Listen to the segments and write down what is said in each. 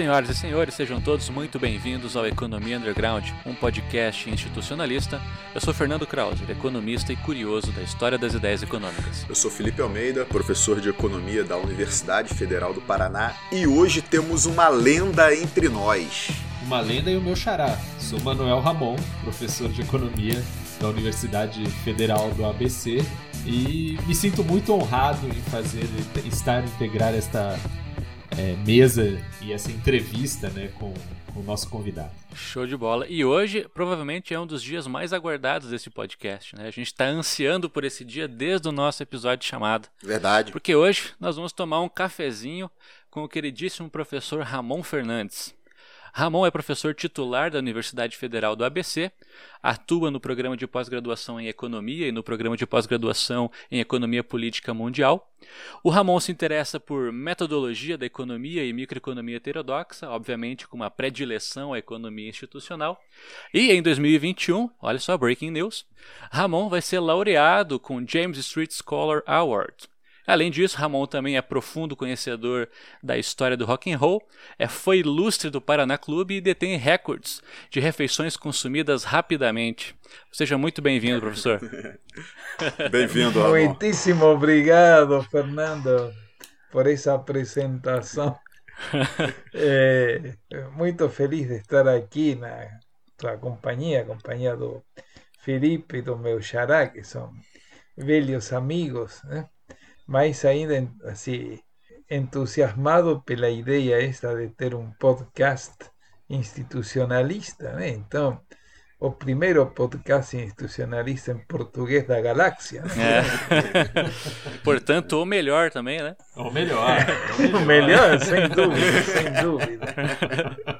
Senhoras e senhores, sejam todos muito bem-vindos ao Economia Underground, um podcast institucionalista. Eu sou Fernando Krauser, economista e curioso da história das ideias econômicas. Eu sou Felipe Almeida, professor de economia da Universidade Federal do Paraná, e hoje temos uma lenda entre nós. Uma lenda e o meu xará. Sou Manuel Ramon, professor de economia da Universidade Federal do ABC, e me sinto muito honrado em fazer estar integrar esta é, mesa e essa entrevista né, com, com, o nosso convidado. Show de bola. E hoje, provavelmente, é um dos dias mais aguardados desse podcast. Né? A gente está ansiando por esse dia desde o nosso episódio chamado. Verdade. Porque hoje nós vamos tomar um cafezinho com o queridíssimo professor Ramon Fernandes. Ramon é professor titular da Universidade Federal do ABC, atua no programa de pós-graduação em Economia e no programa de pós-graduação em Economia Política Mundial. O Ramon se interessa por metodologia da economia e microeconomia heterodoxa, obviamente com uma predileção à economia institucional. E em 2021, olha só, breaking news, Ramon vai ser laureado com James Street Scholar Award. Além disso, Ramon também é profundo conhecedor da história do rock and roll, é, foi ilustre do Paraná Clube e detém recordes de refeições consumidas rapidamente. Seja muito bem-vindo, professor. bem-vindo, Ramon. Muitíssimo obrigado, Fernando, por essa apresentação. é, muito feliz de estar aqui na tua companhia, companhia do Felipe e do meu xará, que são velhos amigos, né? Mais ainda assim, entusiasmado pela ideia esta de ter um podcast institucionalista, né? Então, o primeiro podcast institucionalista em português da galáxia. Né? É. Portanto, o melhor também, né? O melhor. O melhor, o melhor sem dúvida, sem dúvida.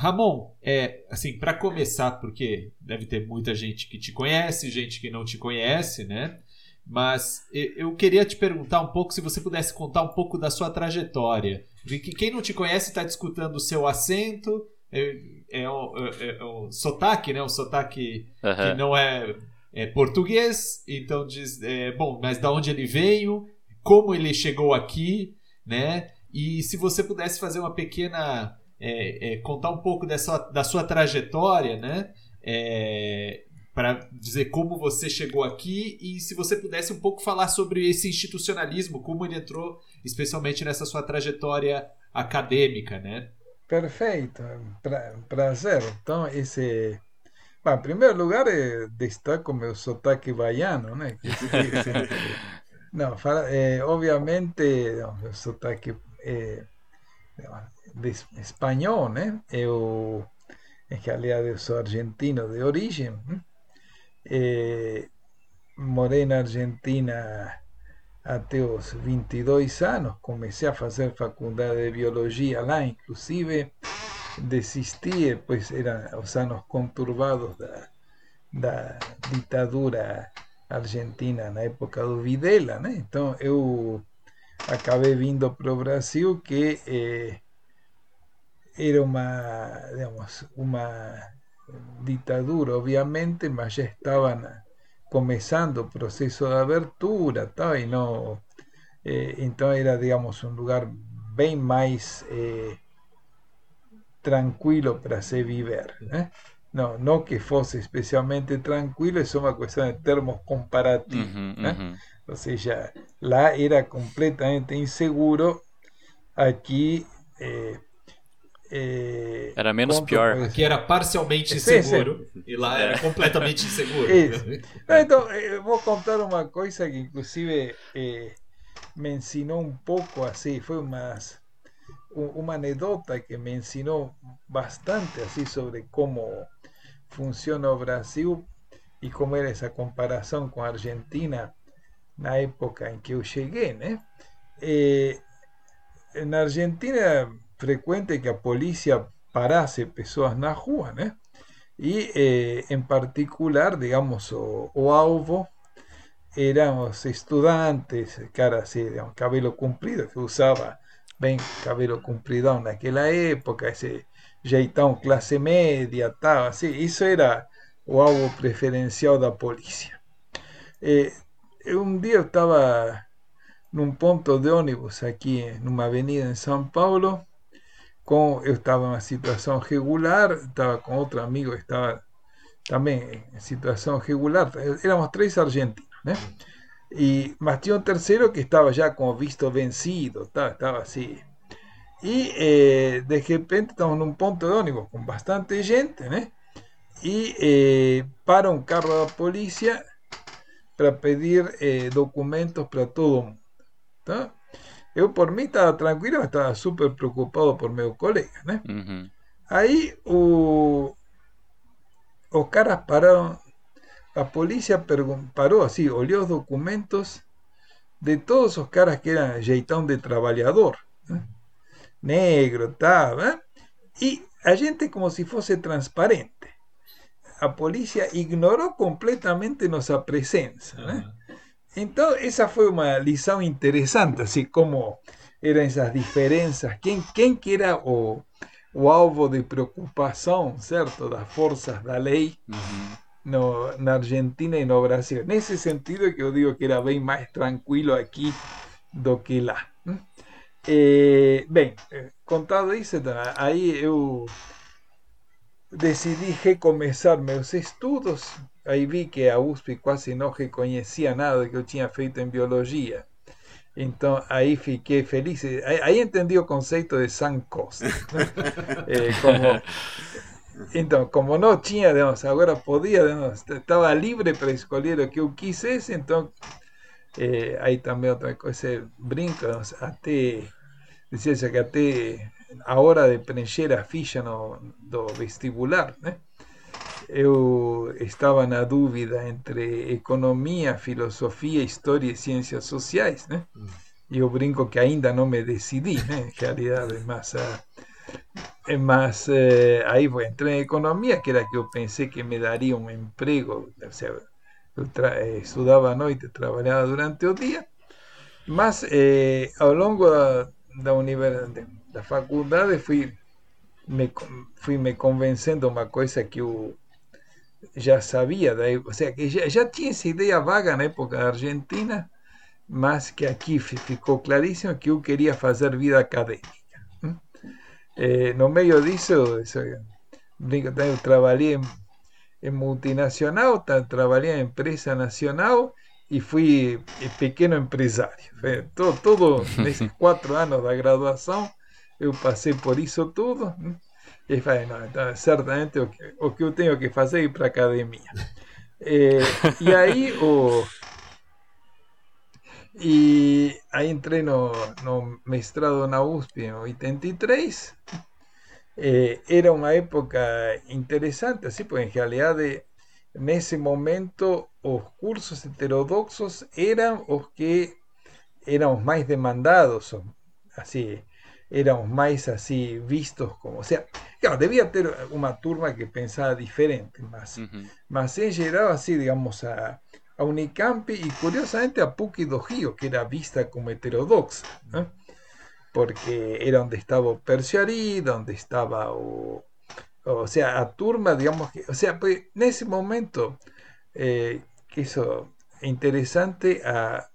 Ramon, é assim, para começar, porque deve ter muita gente que te conhece, gente que não te conhece, né? Mas eu queria te perguntar um pouco se você pudesse contar um pouco da sua trajetória. Porque quem não te conhece está escutando o seu acento, é, é, o, é, é o sotaque, né? O sotaque uhum. que não é, é, português. Então diz, é, bom, mas da onde ele veio, como ele chegou aqui, né? E se você pudesse fazer uma pequena é, é, contar um pouco dessa, da sua trajetória, né? É, para dizer como você chegou aqui e se você pudesse um pouco falar sobre esse institucionalismo, como ele entrou especialmente nessa sua trajetória acadêmica, né? Perfeito, pra, prazer. Então, esse... Bom, em primeiro lugar, eh, destaco meu sotaque baiano, né? não, eh, obviamente, meu sotaque... Eh, de espanhol, né? Eu, em realidade, eu sou argentino de origem. Eh, morei na Argentina até os 22 anos. Comecei a fazer faculdade de biologia lá, inclusive desisti, pois eram os anos conturbados da, da ditadura argentina na época do Videla, né? Então eu acabei vindo para o Brasil que eh, era uma, digamos, uma ditadura, obviamente, mas ya estaban comenzando el proceso de abertura, tal, y no, eh, entonces era, digamos, un lugar bien más eh, tranquilo para se viver. ¿eh? No, no que fuese especialmente tranquilo, es una cuestión de termos comparativos. Uh -huh, uh -huh. O sea, la era completamente inseguro. Aquí eh, é, era menos pior. Aqui era parcialmente inseguro sim, sim. e lá era é. completamente inseguro. então, eu vou contar uma coisa que inclusive eh, me ensinou um pouco assim, foi uma, uma anedota que me ensinou bastante assim sobre como funciona o Brasil e como era essa comparação com a Argentina na época em que eu cheguei, né? Eh, na Argentina frecuente que a polícia parase pessoas na rua, né? E, eh, particular, digamos, o, o alvo eram os estudantes, cara assim, digamos, cabelo comprido, que usava bem cabelo compridão naquela época, esse jeitão classe média, tal, assim, isso era o alvo preferencial da polícia. Eh, um dia eu estava num ponto de ônibus aqui numa avenida em São Paulo, com, eu estava em uma situação regular, estava com outro amigo que estava também em situação regular, éramos três argentinos, né? E, mas tinha um terceiro que estava já com o visto vencido, estava, estava assim. E eh, de repente estamos num ponto de ônibus com bastante gente, né? E eh, para um carro da polícia para pedir eh, documentos para todo mundo. Tá? Eu, por mim, estava tranquilo, mas estava super preocupado por meu colega, né? Uhum. Aí o, os caras pararam, a polícia parou assim, olhou os documentos de todos os caras que eram jeitão de trabalhador, né? negro, tal, né? e a gente como se fosse transparente. A polícia ignorou completamente nossa presença, né? Então, essa foi uma lição interessante, assim como eram essas diferenças. Quem, quem que era o, o alvo de preocupação, certo, das forças da lei Uhum. no, na Argentina e no Brasil. Nesse sentido que eu digo que era bem mais tranquilo aqui do que lá. né? Eh, bem, eh, contado isso, então, aí eu decidi recomeçar meus estudos. Aí vi que a USP quase não reconhecia nada que eu tinha feito em biologia. Então aí fiquei feliz. Aí, entendi o conceito de sunk cost. Eh, como, então, como não tinha, digamos, agora podia, digamos, estava livre para escolher o que eu quisesse, então eh, aí também outra coisa, brinco, digamos, até, dizia que até a hora de preencher a ficha no, do vestibular, né? Eu estava na dúvida entre economia, filosofia, história e ciências sociais, né? E eu brinco que ainda não me decidi, né? Realidade, mas, ah, eh, mas eh, aí eu entrei em economia, que era que eu pensei que me daria um emprego, ou seja, eu eh, estudava à noite, trabalhava durante o dia, mas eh, ao longo da, da, universidade, da faculdade fui me, fui me convencendo uma coisa que eu já sabia, daí, ou seja, que já, já tinha essa ideia vaga na época da Argentina, mas que aqui fi- ficou claríssimo que eu queria fazer vida acadêmica. Eh, no meio disso, isso, eu trabalhei em, em multinacional, trabalhei em empresa nacional e fui eh, pequeno empresário. Todo, todo nesses quatro anos da graduação, eu passei por isso tudo. E falei, não, então, certamente o que, o que eu tenho que fazer é ir para academia. Eh, e aí o, e aí entrei no, no mestrado na USP em 83. Eh, era uma época interessante, assim, porque em realidade, nesse momento, os cursos heterodoxos eram os que eram os mais demandados, assim, éramos mais assim vistos como, o sea, claro, debía ter uma turma que pensava diferente, mas Uhum. mas em geral, assim, digamos, a, a Unicamp e curiosamente a PUC do Rio, que era vista como heterodoxa, né? porque era onde estava o Perciari, onde estava o. O sea, a turma, digamos que. O sea, pues, nesse momento, eh, que isso é interessante, a,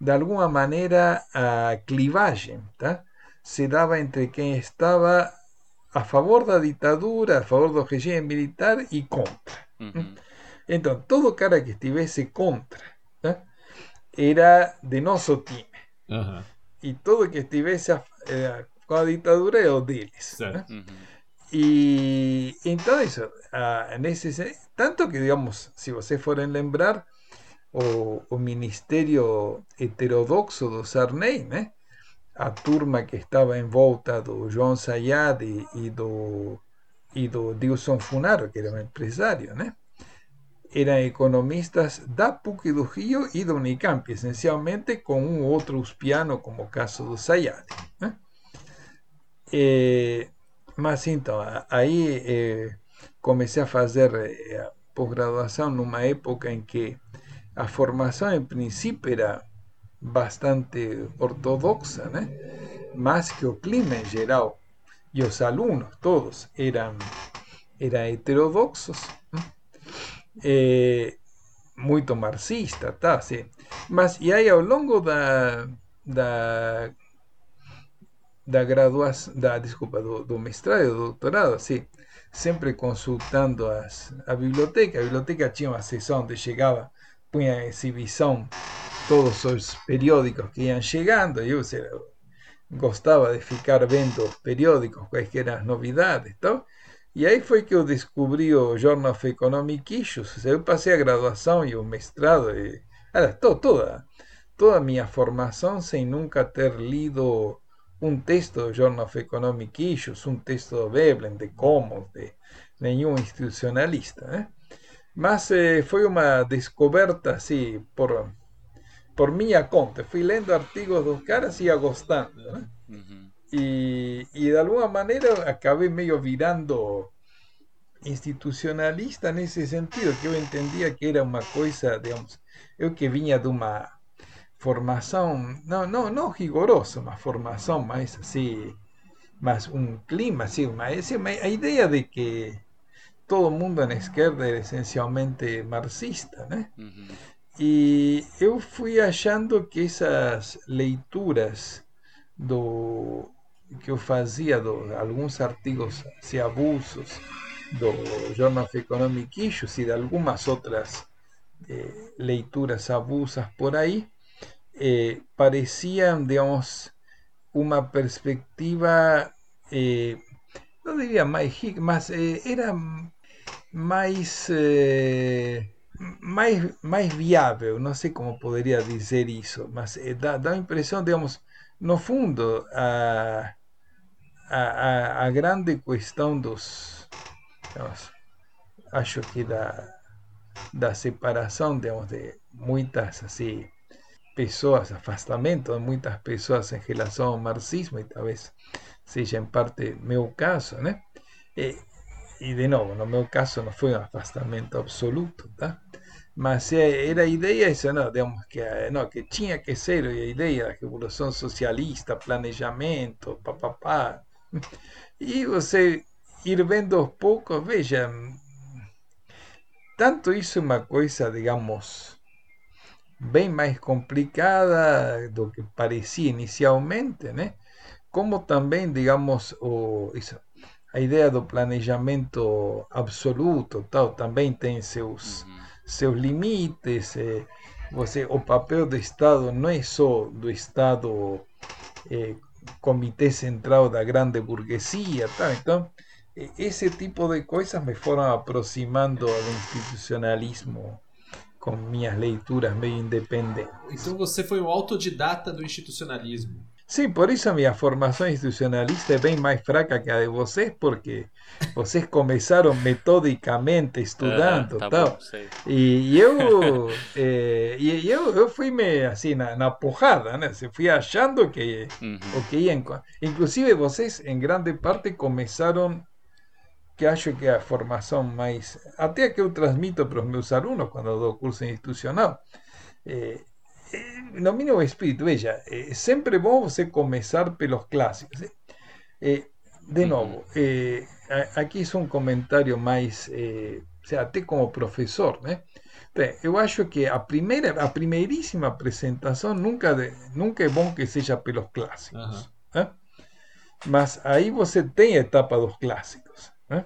de alguma maneira a clivagem tá? Se dava entre quem estava a favor da ditadura, a favor do regime militar e contra. Uhum. Então, todo cara que estivesse contra era de nosso time. Aham, E todo que estivesse a- eh, com a ditadura é o deles. né? Uhum. E então isso, ah, nesse, sen- tanto que digamos, se vocês forem lembrar, o, o ministério heterodoxo do Sarney, né? A turma que estava em volta do João Sayad e, do, e do Dilson Funaro, que era um empresário, né? eram economistas da PUC do Rio e da Unicamp, essencialmente com um outro uspiano, como o caso do Sayad. Né? Eh, mas então, aí eh, a fazer eh, a pós-graduação numa época em que a formação, em princípio, era bastante ortodoxa, né? mas que o clima em geral e os alunos todos eram, eram heterodoxos, né? Eh, muito marxista, tá? Sim. Mas e aí ao longo da, da da graduação, da, desculpa, do, do mestrado do doutorado, assim, sempre consultando as, a biblioteca. A biblioteca tinha uma seção onde chegava, punha em exibição todos os periódicos que iam chegando, e eu gostava de ficar vendo os periódicos, quais eram as novidades, então, e aí foi que eu descobri o Journal of Economic Issues. Eu passei a graduação e o mestrado, e, era, toda, toda a minha formação sem nunca ter lido un texto de Journal of Economic Issues, un texto de Veblen, de Commons, de nenhum institucionalista. Mas eh, foi uma descoberta assim, por, por minha conta. Fui lendo artigos dos caras e ia gostando. Né? Uhum. E, e de alguma maneira acabei meio virando institucionalista nesse sentido, que eu entendia que era uma coisa, digamos, eu que vinha de uma formación, no, no, no rigoroso, más formación, más así, más un clima, así, una, idea de que todo el mundo en izquierda era esencialmente marxista, Y yo fui achando que esas leituras do que eu fazia de algunos artigos de abusos do Journal of Economic Issues y de algunas otras eh, leituras abusas por ahí, eh, parecían, digamos, una perspectiva, eh, no diría más, más eh, era más, eh, más, más viable, no sé cómo podría decir eso, más eh, da, da impresión, digamos, no fundo, a, a, a grande cuestión dos, digamos, acho que da, da separación, digamos, de muchas así pessoas, afastamento de muitas pessoas em relação ao marxismo, e talvez seja em parte meu caso, né? E, e de novo, no meu caso não foi um afastamento absoluto, tá? Mas era a ideia essa, não, digamos, que, não, que tinha que ser a ideia da revolução socialista, planejamento, papapá. E você ir vendo aos poucos, veja, tanto isso é uma coisa, digamos, bem mais complicada do que parecia inicialmente, né? Como também, digamos, o, isso, a ideia do planejamento absoluto tal, também tem seus, uhum. Seus limites. Eh, você, o papel do Estado não é só do Estado eh, comitê central da grande burguesia. Tal. Então, esse tipo de coisas me foram aproximando do institucionalismo com minhas leituras meio independentes. Então você foi um autodidata do institucionalismo. Sim, por isso a minha formação institucionalista é bem mais fraca que a de vocês, porque vocês começaram metodicamente estudando uh, tá tal. Bom, e, e eu, é, e eu, eu fui me assim na, na porrada, né? Fui achando que uhum. o que ia, inclusive vocês em grande parte começaram que acho que a formação mais, até que eu transmito para os meus alunos quando dou curso institucional, é, no mínimo espírito, veja, é sempre bom você começar pelos clássicos. É, de novo, é, aqui é um comentário mais, é, até como professor, né? Eu acho que a primeira, a primeiríssima apresentação nunca, nunca é bom que seja pelos clássicos. Né? Mas aí você tem a etapa dos clássicos. ¿eh?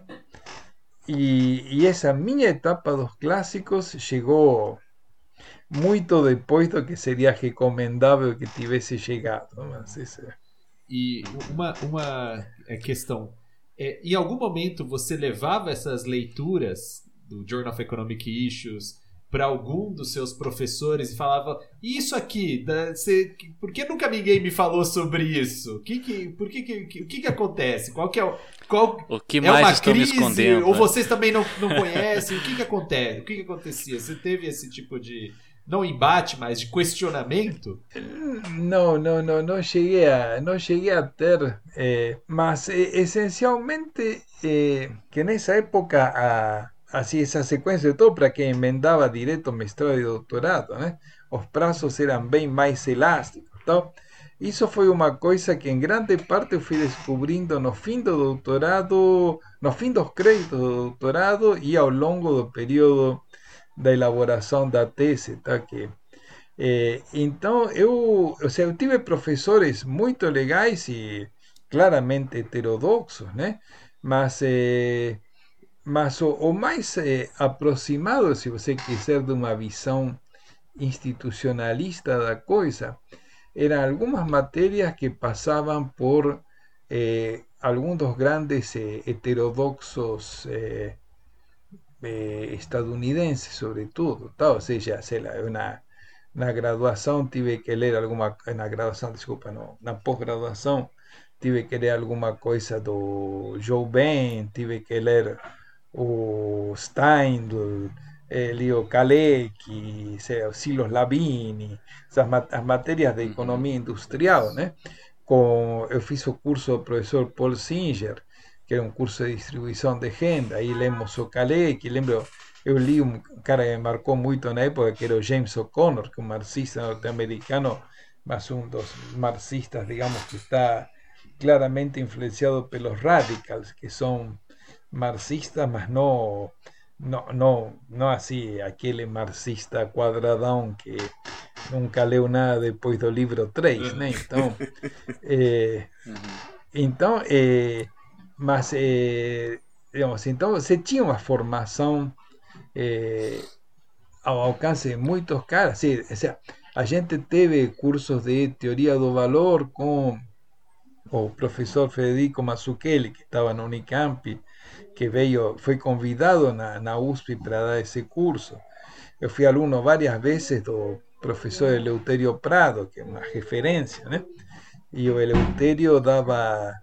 Y, esa mi etapa dos clásicos llegó muito depois do que sería recomendable que tivesse llegado. Mas E uma, uma questão. É, em algum momento você levava essas leituras do Journal of Economic Issues para algum dos seus professores e falava: Isso aqui, da, cê, por que nunca ninguém me falou sobre isso? Que que, por que, que, o que, que acontece? Qual que é o. Qual, o que é mais uma estão crise, me escondendo? Ou né? vocês também não, não conhecem? o que, que acontece? O que, que acontecia? Você teve esse tipo de. Não embate, mas de questionamento? Não, não, não, não cheguei a, não cheguei a ter, eh, mas eh, essencialmente eh, que nessa época a así esa secuencia de todo para que emendaba directo mestrado y doctorado, né? Os prazos eran bem mais elásticos, Eso Isso foi uma coisa que en grande parte fui descubrindo no fim do doutorado, no fim dos créditos do doutorado e ao longo do período da elaboração da tese, tá? Que É, então, eu, ou seja, eu tive professores muito legais e claramente heterodoxos, né? Mas, é, mas o, o mais é, aproximado, se você quiser, de uma visão institucionalista da coisa, eram algumas matérias que passavam por eh, algunos dos grandes eh, heterodoxos eh, eh, estadounidenses, sobre todo. Tal, o sea, una, una graduación tuve que leer alguna, una graduación, disculpa, no, una posgraduación, tuve que leer alguna cosa do Joe Ben, tuve que leer o Stein, do, eh, Leo Kalecki, Silos Labini, esas materias de economía industrial, ¿no? com, eu fiz o curso do professor Paul Singer, que era um curso de distribuição de renda, aí lemos o que lembro, eu li um cara que me marcou muito na época, que era o James O'Connor, que é um marxista norte-americano, mas um dos marxistas, digamos, que está claramente influenciado pelos radicals, que são marxistas, mas não no, no, no así aquel marxista cuadradón que nunca leu nada después del libro 3, né? Então, então mas, eh, digamos, então você tinha uma formação eh, alcance de muitos caras. Sim, o sea, a gente teve cursos de teoria do valor com o professor Federico Mazzucchelli, que estava na Unicamp, que veio, foi convidado na, na USP para dar esse curso. Eu fui aluno várias vezes do professor Eleutério Prado, que é uma referência, o Eleutério dava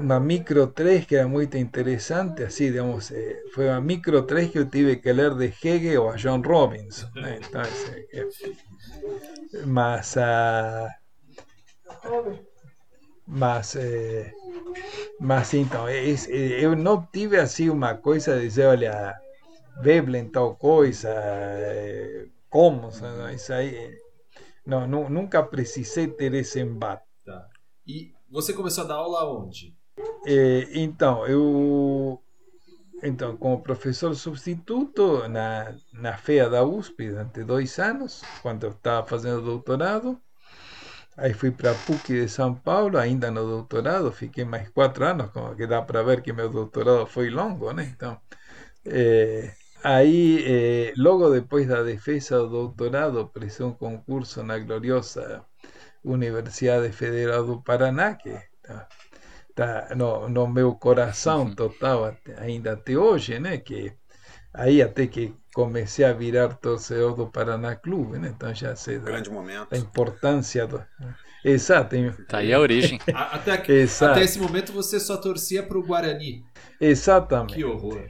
uma micro 3 que era muito interessante, assim, digamos, eh, foi uma micro 3 que eu tive que ler de Hegel ou a John Robinson, né? Então, mas, uh, mas eh, Mas então, é, eu não tive assim uma coisa de dizer, olha, Veblen tal coisa, como, isso aí. Não, nunca precisei ter esse embate. Tá. E você começou a dar aula onde? É, então, eu. Então, como professor substituto na, na FEA da USP durante dois anos, quando eu estava fazendo doutorado. Aí fui para a PUC de São Paulo, ainda no doutorado, fiquei mais quatro anos, como que dá para ver que meu doutorado foi longo, né? Então, é, aí, é, logo depois da defesa do doutorado, prestei um concurso na gloriosa Universidade Federal do Paraná, que está, tá no, no meu coração total ainda até hoje, né? Que aí até que comecei a virar torcedor do Paraná Clube, né? Então já sei Grande da, momento. da importância do. Exato. Tá aí a origem. até, aqui, Exato. até esse momento você só torcia para o Guarani. Exatamente. Que horror.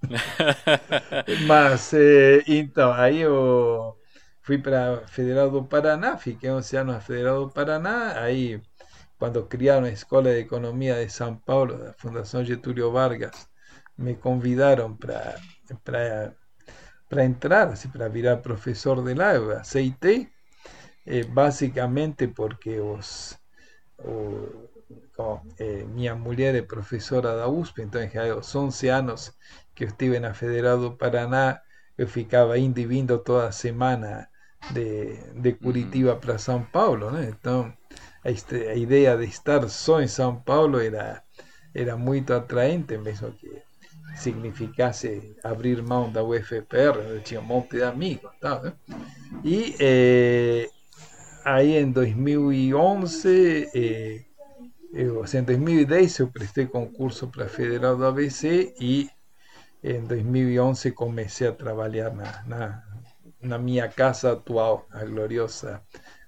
Mas, eh, então, aí eu fui para a Federal do Paraná, fiquei 11 anos na Federal do Paraná, aí quando criaram a Escola de Economia de São Paulo, da Fundação Getúlio Vargas, me convidaram para para, para entrar, para virar profesor de la eu aceitei, eh, porque os, o, como, eh, minha mulher é professora da USP, então já aos 11 anos que eu estive na Federal do Paraná, eu ficava indo toda semana de, de Curitiba para São Paulo, né? Então a, ideia de estar só em São Paulo era, era muito atraente, mesmo que significasse abrir mão da UFPR, eu tinha um monte de amigos. Né? E eh, aí em 2011, eh, eu, em 2010 eu prestei concurso para a Federal do ABC e em 2011 comecei a trabalhar na, na, na minha casa atual, a gloriosa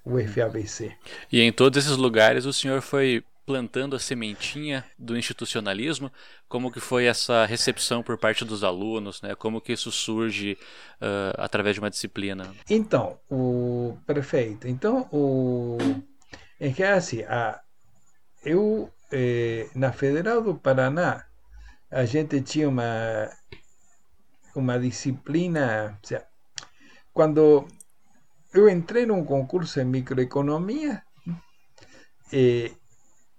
UFABC. E em todos esses lugares o senhor foi plantando a sementinha do institucionalismo, como que foi essa recepção por parte dos alunos, né? Como que isso surge uh, através de uma disciplina? Então, o perfeito. Então, o é que é assim, a, eu eh, na Federal do Paraná a gente tinha uma uma disciplina, ou seja, quando eu entrei num concurso em microeconomia, eh,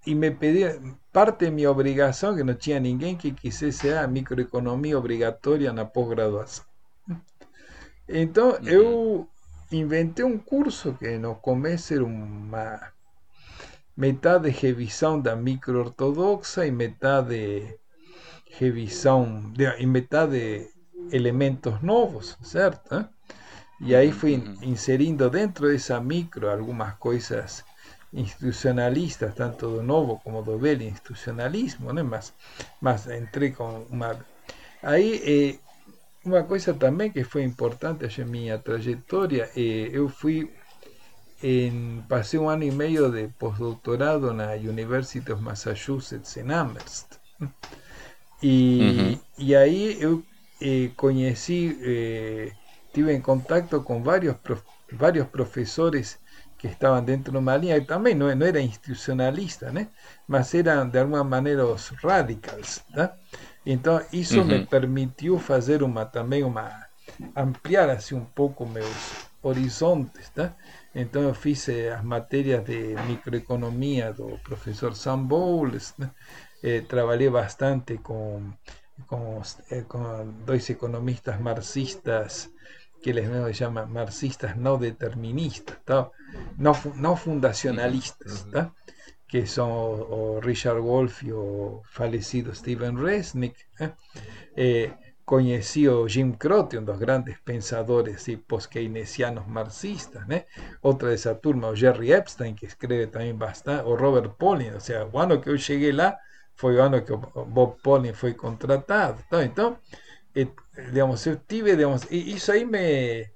y me pedía parte de mi obligación, que no tenía ninguém que quisiese a microeconomía obligatoria en la posgraduación. Então, uhum. eu inventei um curso que no começo era uma metade revisão da micro-ortodoxa e metade revisão, de, e metade elementos novos, certo? E aí fui inserindo dentro dessa micro algumas coisas institucionalistas, tanto do novo como do velho institucionalismo, né? mas, mas entrei com uma... Aí, eh, uma coisa também que foi importante em minha trajetória, eh, eu fui, em, passei um ano e meio de pós-doutorado na University of Massachusetts, em Amherst. E, uhum. e aí eu eh, conheci, eh, tive em contato com vários, prof, vários professores que estaban dentro de una línea, que también no, no era institucionalista, ¿no? mas eran de alguna manera os radicals. ¿no? Entonces, eso me permitió hacer una, también una, ampliar así un poco mis horizontes. ¿no? Entonces, hice las materias de microeconomía del profesor Sam Bowles, eh, trabajé bastante con, con, eh, con dos economistas marxistas que les llama marxistas no deterministas, no, no fundacionalistas, que son Richard Wolff y o fallecido Steven Resnick. ¿eh? Eh, Jim Croce, uno de los grandes pensadores y post-keynesianos marxistas. ¿eh? Otra de esa turma, o Jerry Epstein, que escribe también bastante, o Robert Pauling. O sea, cuando que yo llegué lá, fue cuando que Bob Pauling fue contratado. Entonces, eh, digamos, eu tive, digamos, e isso aí me,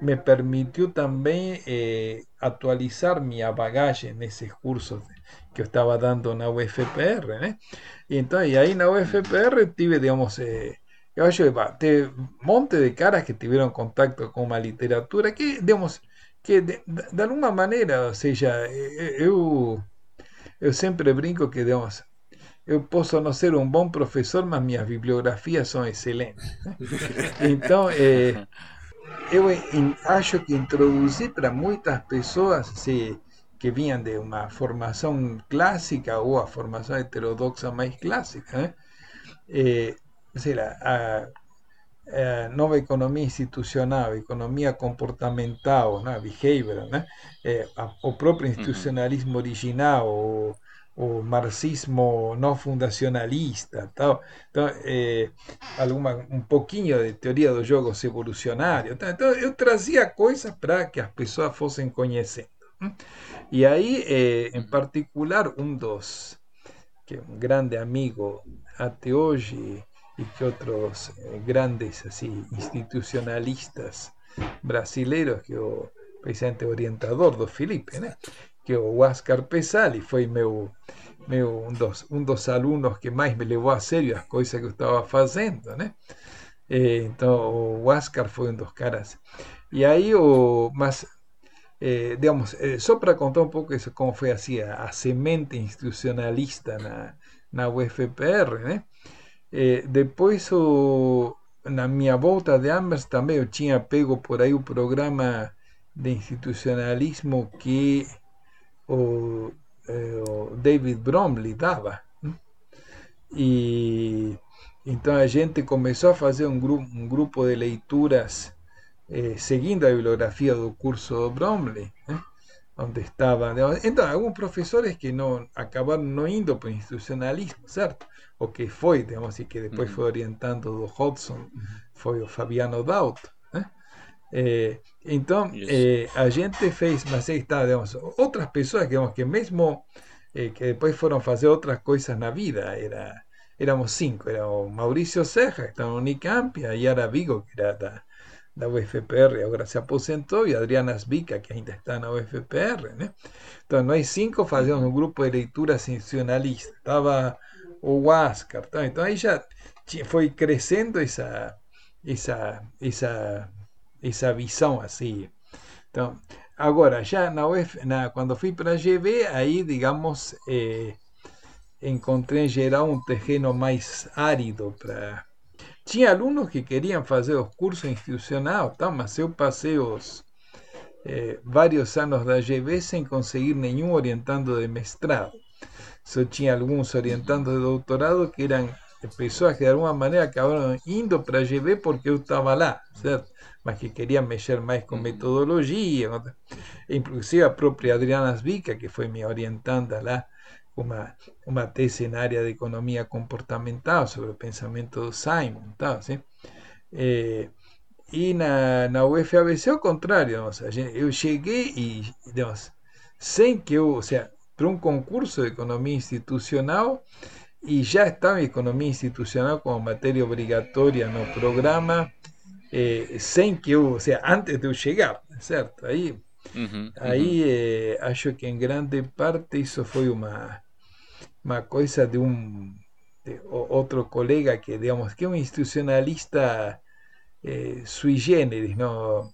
me permitiu também eh, atualizar minha bagagem nesses cursos que eu estava dando na UFPR, né? E então, e aí na UFPR tive, digamos, eh, eu acho que teve um monte de caras que tiveram contato com uma literatura que, digamos, que de, de alguma maneira, ou seja, eu, eu sempre brinco que, digamos, eu posso não ser um bom professor, mas minhas bibliografias são excelentes. Então, é, eu acho que introduzi para muitas pessoas se, que vinham de uma formação clássica ou a formação heterodoxa mais clássica, né? é, a, a, nova economia institucional, economia comportamental, né? behavioral, né? É, a, o próprio institucionalismo original, o, o marxismo no fundacionalista, tal. Então, eh, alguma, um pouquinho de teoria dos jogos evolucionários. Então, eu trazia coisas para que as pessoas fossem conhecendo. E aí, eh, em particular, um dos, que é um grande amigo até hoje, e que outros eh, grandes assim, institucionalistas brasileiros, que é o presidente orientador do Felipe, né? Que o Oscar Pesali foi meu, meu um, dos, um dos alunos que mais me levou a sério as coisas que eu estava fazendo, né? Eh, então, o Oscar foi um dos caras. E aí, o, mas, eh, digamos, eh, só para contar um pouco isso, como foi assim a, a semente institucionalista na, na UFPR, né? depois, o, na minha volta de Amherst também eu tinha pego por aí o programa de institucionalismo que o, eh, o David Bromley dava. E então a gente começou a fazer um grupo, um grupo de leituras eh, seguindo a bibliografia do curso do Bromley, né? onde estava. Então, alguns professores que não acabaram não indo o institucionalismo, certo? O que foi, digamos, e que depois foi orientando do Hodgson, foi o Fabiano Daut. Eh, então, eh, a gente fez, mas aí está, digamos, outras pessoas digamos, que mesmo eh, que depois foram fazer outras coisas na vida, era, éramos cinco, era o Maurício Serra, que estava no Unicamp, a Yara Vigo, que era da, da UFPR, agora se aposentou, e Adriana Asbica, que ainda está na UFPR, né? Então, nós cinco fazíamos um grupo de leitura sensacionalista, estava o Huáscar, tá? então aí já foi crescendo essa, essa, essa essa visão assim. Então, agora, já na, UF, na quando fui para a GV, aí, digamos, eh, encontrei em geral um terreno mais árido para. Tinha alunos que queriam fazer os cursos institucional, tá? mas eu passei os eh, vários anos da GV sem conseguir nenhum orientando de mestrado. Só tinha alguns orientando de doutorado que eram pessoas que de alguma maneira acabaram indo para a GV porque eu estava lá, certo? Mas que queriam mexer mais com metodologia, inclusive a própria Adriana Asbica, que foi me orientando lá, uma, uma tese na área de economia comportamental sobre o pensamento do Simon, tal, assim. É, e na, na UFABC, ao contrário, eu cheguei e, sem que eu, ou seja, para um concurso de economia institucional e já estava economia institucional como matéria obrigatória no programa, eh, sem que eu, ou seja, antes de eu chegar, certo? Aí, uhum, aí uhum. Eh, acho que em grande parte isso foi uma, uma coisa de um de outro colega que, digamos, que é um institucionalista eh, sui generis, não?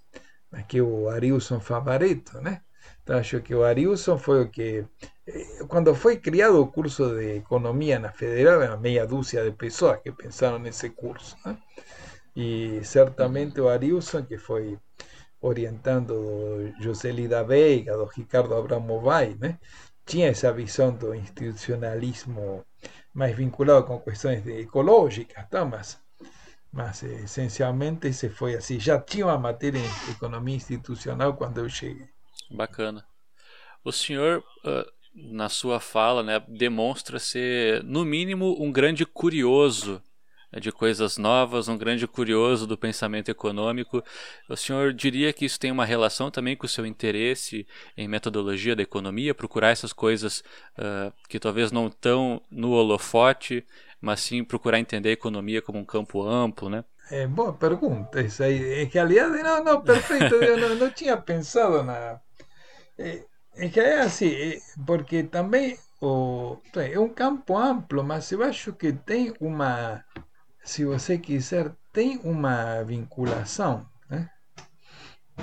que o Arilson Favareto, né? Então, acho que o Ariuson foi o que, quando foi criado o curso de economia na Federal, era meia dúzia de pessoas que pensaram nesse curso. Né? E certamente o Ariuson, que foi orientando do José Lida Veiga, do Ricardo Abramovay, né? tinha essa visão do institucionalismo mais vinculado com questões ecológicas, tá? mas, mas essencialmente esse foi assim. Já tinha uma matéria em economia institucional quando eu cheguei. Bacana. O senhor, uh, na sua fala, né, demonstra ser, no mínimo, um grande curioso de coisas novas, um grande curioso do pensamento econômico. O senhor diria que isso tem uma relação também com o seu interesse em metodologia da economia, procurar essas coisas uh, que talvez não estão no holofote, mas sim procurar entender a economia como um campo amplo, né? É, boa pergunta. Isso aí, em realidade, não, não, perfeito. Eu não, não tinha pensado na é, é que é assim, é, porque também o, é um campo amplo, mas eu acho que tem uma, se você quiser, tem uma vinculação, né?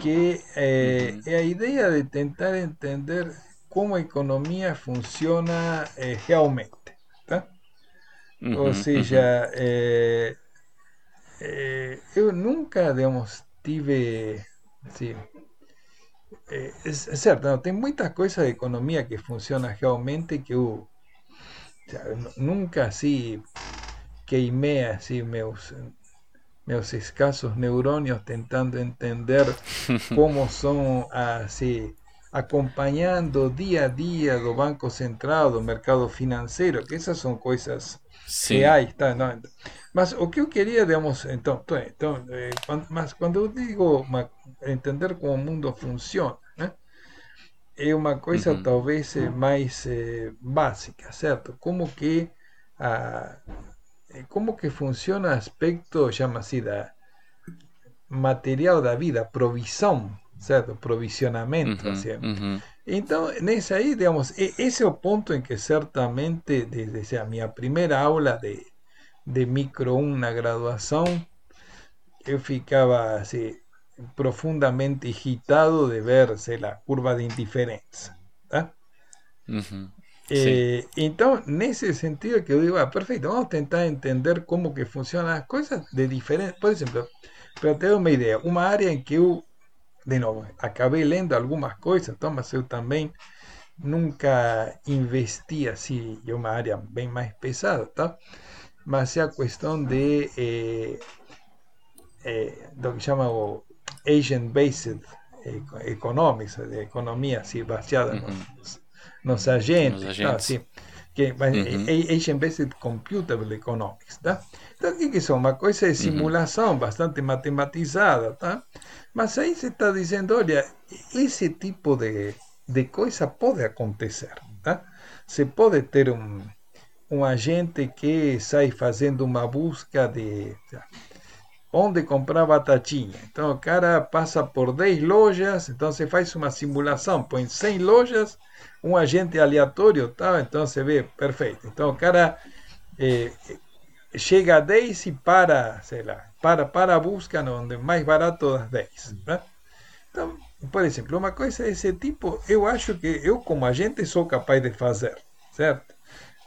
que é, é a ideia de tentar entender como a economia funciona é, realmente. Tá? Uhum, Ou seja, uhum. é, é, eu nunca, digamos, tive. Assim, é, é, certo, não, tem muita coisa de economia que funciona realmente que eu nunca assim queimei assim meus meus escassos neurônios tentando entender como são assim acompanhando dia a dia do Banco Central, do mercado financeiro, que essas são coisas Sim. reais, tá? Não, mas o que eu queria, digamos, então, então eh, mas quando eu digo uma, entender como o mundo funciona, né? é uma coisa uhum. talvez eh, mais eh, básica, certo? Como que a, como que funciona aspecto, chama-se da material da vida, provisão, certo? Provisionamento, uhum. assim. Uhum. Então, nesse aí, digamos, esse é o ponto em que certamente, desde a minha primeira aula de, de micro 1 na graduação, eu ficava assim, profundamente agitado de ver sei lá, curva de indiferença. Tá? Uhum. Eh, então, nesse sentido que eu digo, ah, perfeito, vamos tentar entender como que funcionam as coisas de diferente. Por exemplo, para ter uma ideia, uma área em que eu, de novo, acabei lendo algumas coisas, então, mas eu também nunca investi assim, é uma área bem mais pesada, tá? Mas é a questão de eh, eh, do que chama o agent-based economics, de economia assim, baseada uhum. nos, nos, agentes, nos agentes. Tá, assim, que, uhum. agent-based computable economics, tá? Então, o que, é são? Uma coisa de simulação uhum. bastante matematizada, tá? Mas aí se está dizendo, olha, esse tipo de, de coisa pode acontecer, tá? Se pode ter um, um agente que sai fazendo uma busca de onde comprar batatinha. Então o cara passa por 10 lojas, então você faz uma simulação, põe 100 lojas, um agente aleatório, tá? então você vê, perfeito. Então o cara eh, chega a 10 e para, sei lá, para, para a busca onde mais barato das 10. Né? Então, por exemplo, uma coisa desse tipo, eu acho que eu como agente sou capaz de fazer, certo?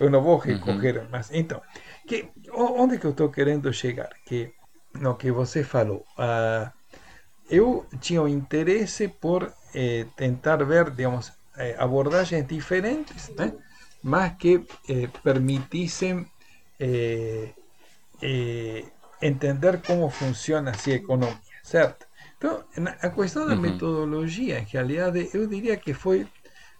Eu não vou recorrer, uhum. mas então, que, onde que eu estou querendo chegar? Que no que você falou. Uh, eu tinha o interesse por eh, tentar ver, digamos, eh, abordagens diferentes, né? mas que eh, permitissem eh, entender como funciona a economia, certo? Então, a questão da metodologia, em realidade, eu diria que foi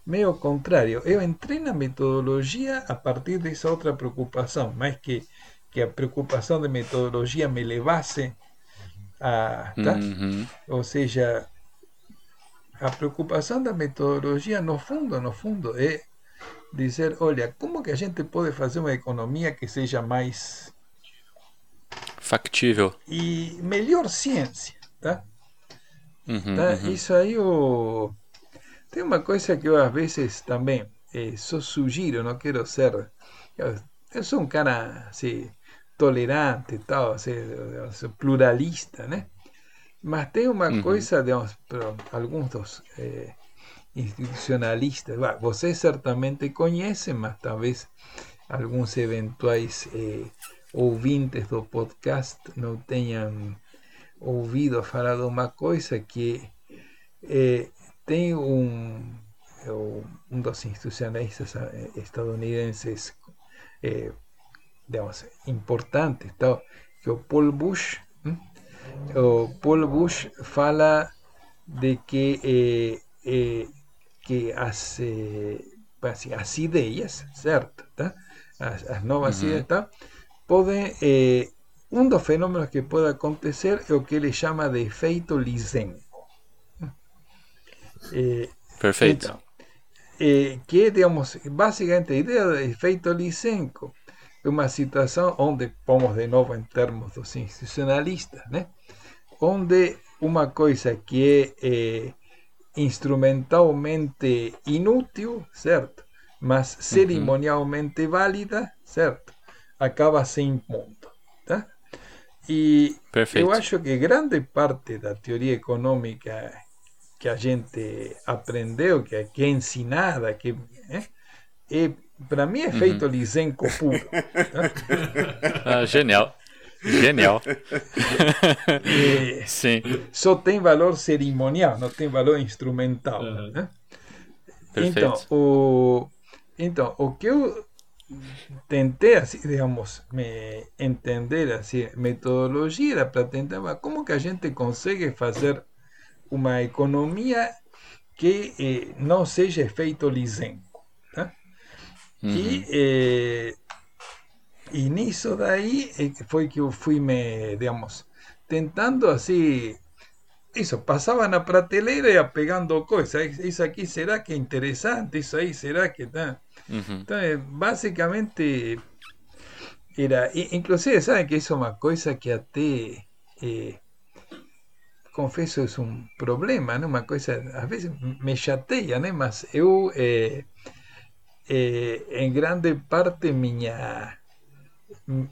meio contrário. Eu entrei na metodologia a partir dessa outra preocupação, mais que, que a preocupação de metodologia me levasse a. Tá? Uhum. Ou seja, a preocupação da metodologia, no fundo, no fundo, é dizer, olha, como que a gente pode fazer uma economia que seja mais Factível. e melhor ciência, tá? Uhum, Tá? uhum. Isso aí o... tem uma coisa que eu às vezes também eh, só sugiro, não quero ser. Eu, eu sou um cara assim, tolerante e tal, pluralista, né? Mas tem uma Uhum. coisa, para alguns dos eh, institucionalistas, vocês certamente conhecem, mas talvez alguns eventuais eh, ouvintes do podcast não tenham ouvido falar de uma coisa que eh, tem um, um dos institucionalistas eh, estadunidenses, eh, digamos, importantes, tal, que o Paul Bush. O Paul Bush fala de que, eh, eh, que as, eh, assim, as ideias, certo? Tá? As, as novas Uhum. ideias, tá? podem eh, um dos fenômenos que pode acontecer é o que ele chama de efeito Lysenko. Eh, Perfeito. então, eh, que digamos, basicamente a ideia do efeito Lysenko uma situação onde, vamos de novo em termos dos institucionalistas, né? onde uma coisa que é eh, instrumentalmente inútil, certo? Mas cerimonialmente válida, certo? Acaba se impondo, tá? E Perfeito. eu acho que grande parte da teoria econômica que a gente aprendeu, que, que é ensinada, que é, é para mim é feito Lysenko puro. Ah, genial. Genial. É, Sim. só tem valor cerimonial, não tem valor instrumental. Uhum. né? Perfeito. Então, o, então, o que eu tentei, assim, digamos, me entender, assim, metodologia era para tentar como que a gente consegue fazer uma economia que eh, não seja efeito Lysenko. Tá? Uhum. E, eh, nisso daí eh, foi que eu fui me, digamos, tentando assim, isso, passava na prateleira e ia pegando coisas. Isso aqui será que é interessante? Isso aí será que tá? Uhum. Então, eh, basicamente, era. Inclusive, sabe que isso é uma coisa que até. eh, confesso, é um problema, né? uma coisa. Às vezes me chateia, né? mas eu. eh, eh, em grande parte, minha.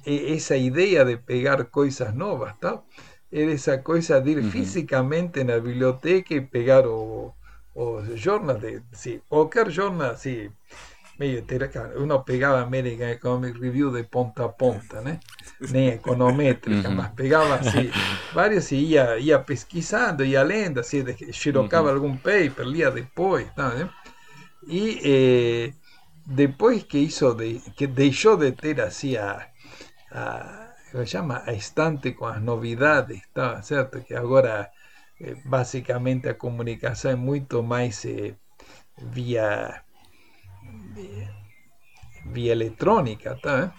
e- Essa ideia de pegar coisas novas, tal, era essa coisa de ir Uhum. fisicamente na biblioteca e pegar o, o jornal de sí, qualquer jornal assim meio tereca, uno pegava American Economic Review de ponta a ponta, né? Nem econométrica, Uhum. mas pegava assim vários e ia, ia pesquisando, ia lendo, assim, de- xerocava algum paper, lia depois, tá, né? E eh, depois que isso de, que deixou de ter assim a, a como se chama a estante com as novidades, tá certo? Que agora basicamente a comunicação é muito mais eh, via via, via eletrônica, tá?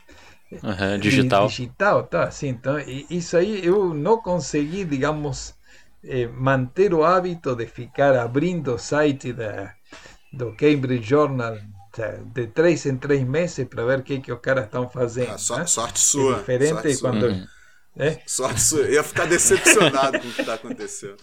Di- digital. digital, tá? Assim, então, e isso aí eu não consegui, digamos, eh, manter o hábito de ficar abrindo o site da, do Cambridge Journal tá, de três em três meses para ver o que, que os caras estão fazendo. Ah, so- né? sorte sua. É diferente sorte sua. quando. Uhum. né? Sorte sua. Eu ia ficar decepcionado com o que está acontecendo.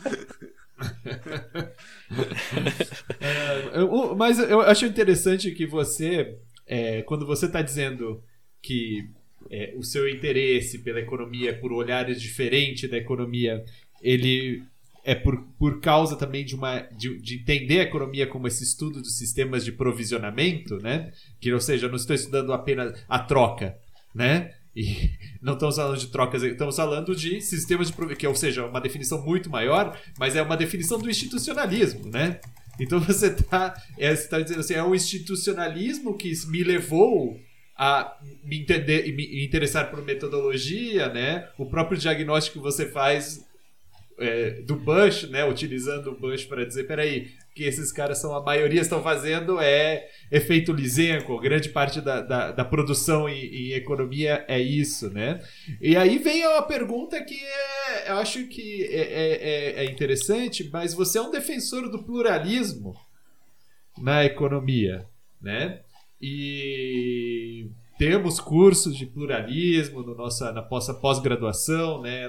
Eu- mas eu acho interessante que você, é, quando você está dizendo que é, o seu interesse pela economia, por olhares diferentes da economia, ele é por, por causa também de uma de, de entender a economia como esse estudo dos sistemas de provisionamento, né? Que ou seja, eu não estou estudando apenas a troca, né? E não estamos falando de trocas, estamos falando de sistemas de que ou seja, uma definição muito maior, mas é uma definição do institucionalismo, né? Então você está é, tá dizendo assim, é o institucionalismo que me levou a me entender e me interessar por metodologia, né? O próprio diagnóstico que você faz é, do Bush, né? Utilizando o Bush para dizer, peraí, que esses caras são a maioria estão fazendo é efeito Lisenko, grande parte da, da, da produção em, economia é isso, né? E aí vem a pergunta que é, eu acho que é, é, é, é interessante, mas você é um defensor do pluralismo na economia, né? E temos cursos de pluralismo no nossa, na nossa pós-graduação, né?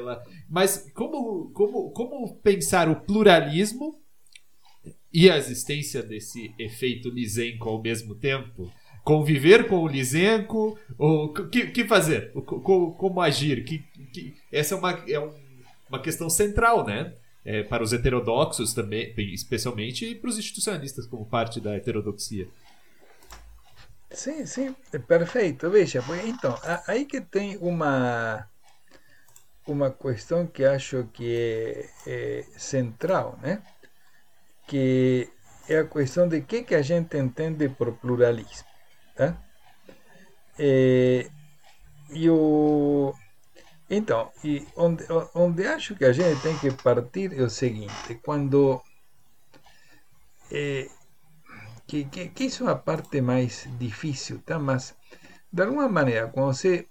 Mas como, como, como pensar o pluralismo e a existência desse efeito Lisenko ao mesmo tempo? Conviver com o Lisenko? O que, que fazer? Como, como, agir? Que, que, essa é uma, é um, uma questão central, né? É, para os heterodoxos também, especialmente, e para os institucionalistas como parte da heterodoxia. Sim, sim, perfeito. Veja, então, aí que tem uma uma questão que acho que é, é central, né? Que é a questão de que que a gente entende por pluralismo, tá? É, e o então, e onde, onde acho que a gente tem que partir é o seguinte, quando é, que, que, que a parte mais difícil, tá? Mas, de alguma maneira, quando você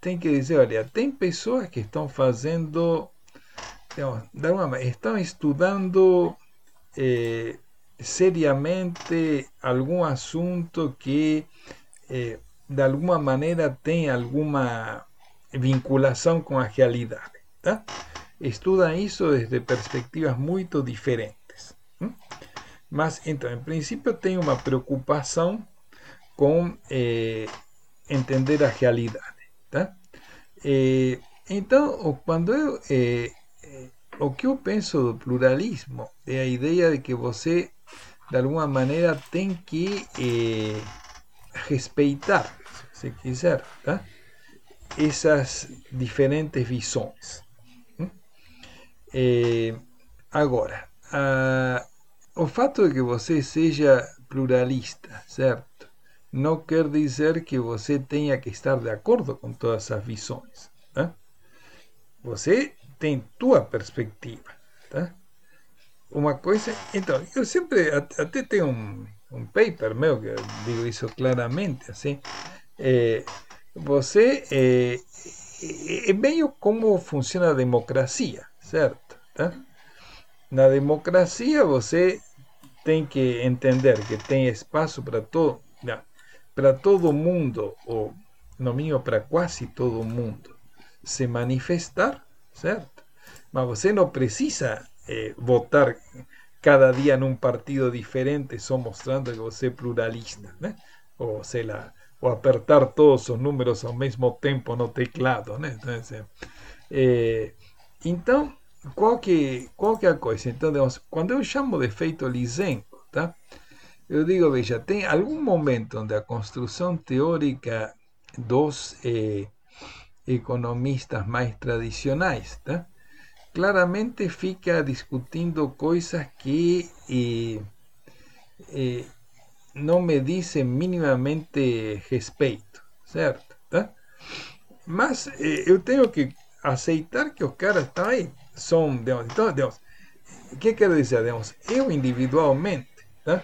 tem que dizer, olha, tem pessoas que estão fazendo, digamos, de estão estudando eh, seriamente algum assunto que, eh, de alguma maneira, tem alguma vinculação com a realidade, tá? Estudam isso desde perspectivas muito diferentes. Mas, então, em princípio, tem uma preocupação com eh, entender a realidade. Tá? Eh, então, quando eu, eh, o que eu penso do pluralismo é a ideia de que você, de alguma maneira, tem que respeitar, se quiser, tá? essas diferentes visões. agora, a o fato de que você seja pluralista, certo? Não quer dizer que você tenha que estar de acordo com todas as visões. Tá? Você tem tua perspectiva. Tá? Uma coisa. Então, eu sempre. Até tenho um, um paper meu que digo isso claramente. Assim, é, você. É, é meio como funciona a democracia, certo? Tá? Na democracia você tem que entender que tem espaço para todo, para todo mundo, ou no mínimo para quase todo mundo, se manifestar, certo? Mas você não precisa eh, votar cada dia num partido diferente só mostrando que você é pluralista? Ou sei lá, ou apertar todos os números ao mesmo tempo no teclado, né? Então, eh, qual que, qual que é a coisa? Então, quando eu chamo de efeito Lysenko, tá? eu digo, veja, tem algum momento onde a construção teórica dos eh, economistas mais tradicionais, tá? claramente fica discutindo coisas que eh, eh, não me dizem minimamente respeito, certo? Tá? Mas eh, eu tenho que aceitar que os caras estão aí son, digamos, então, digamos, que quero dizer? Digamos, eu individualmente tá?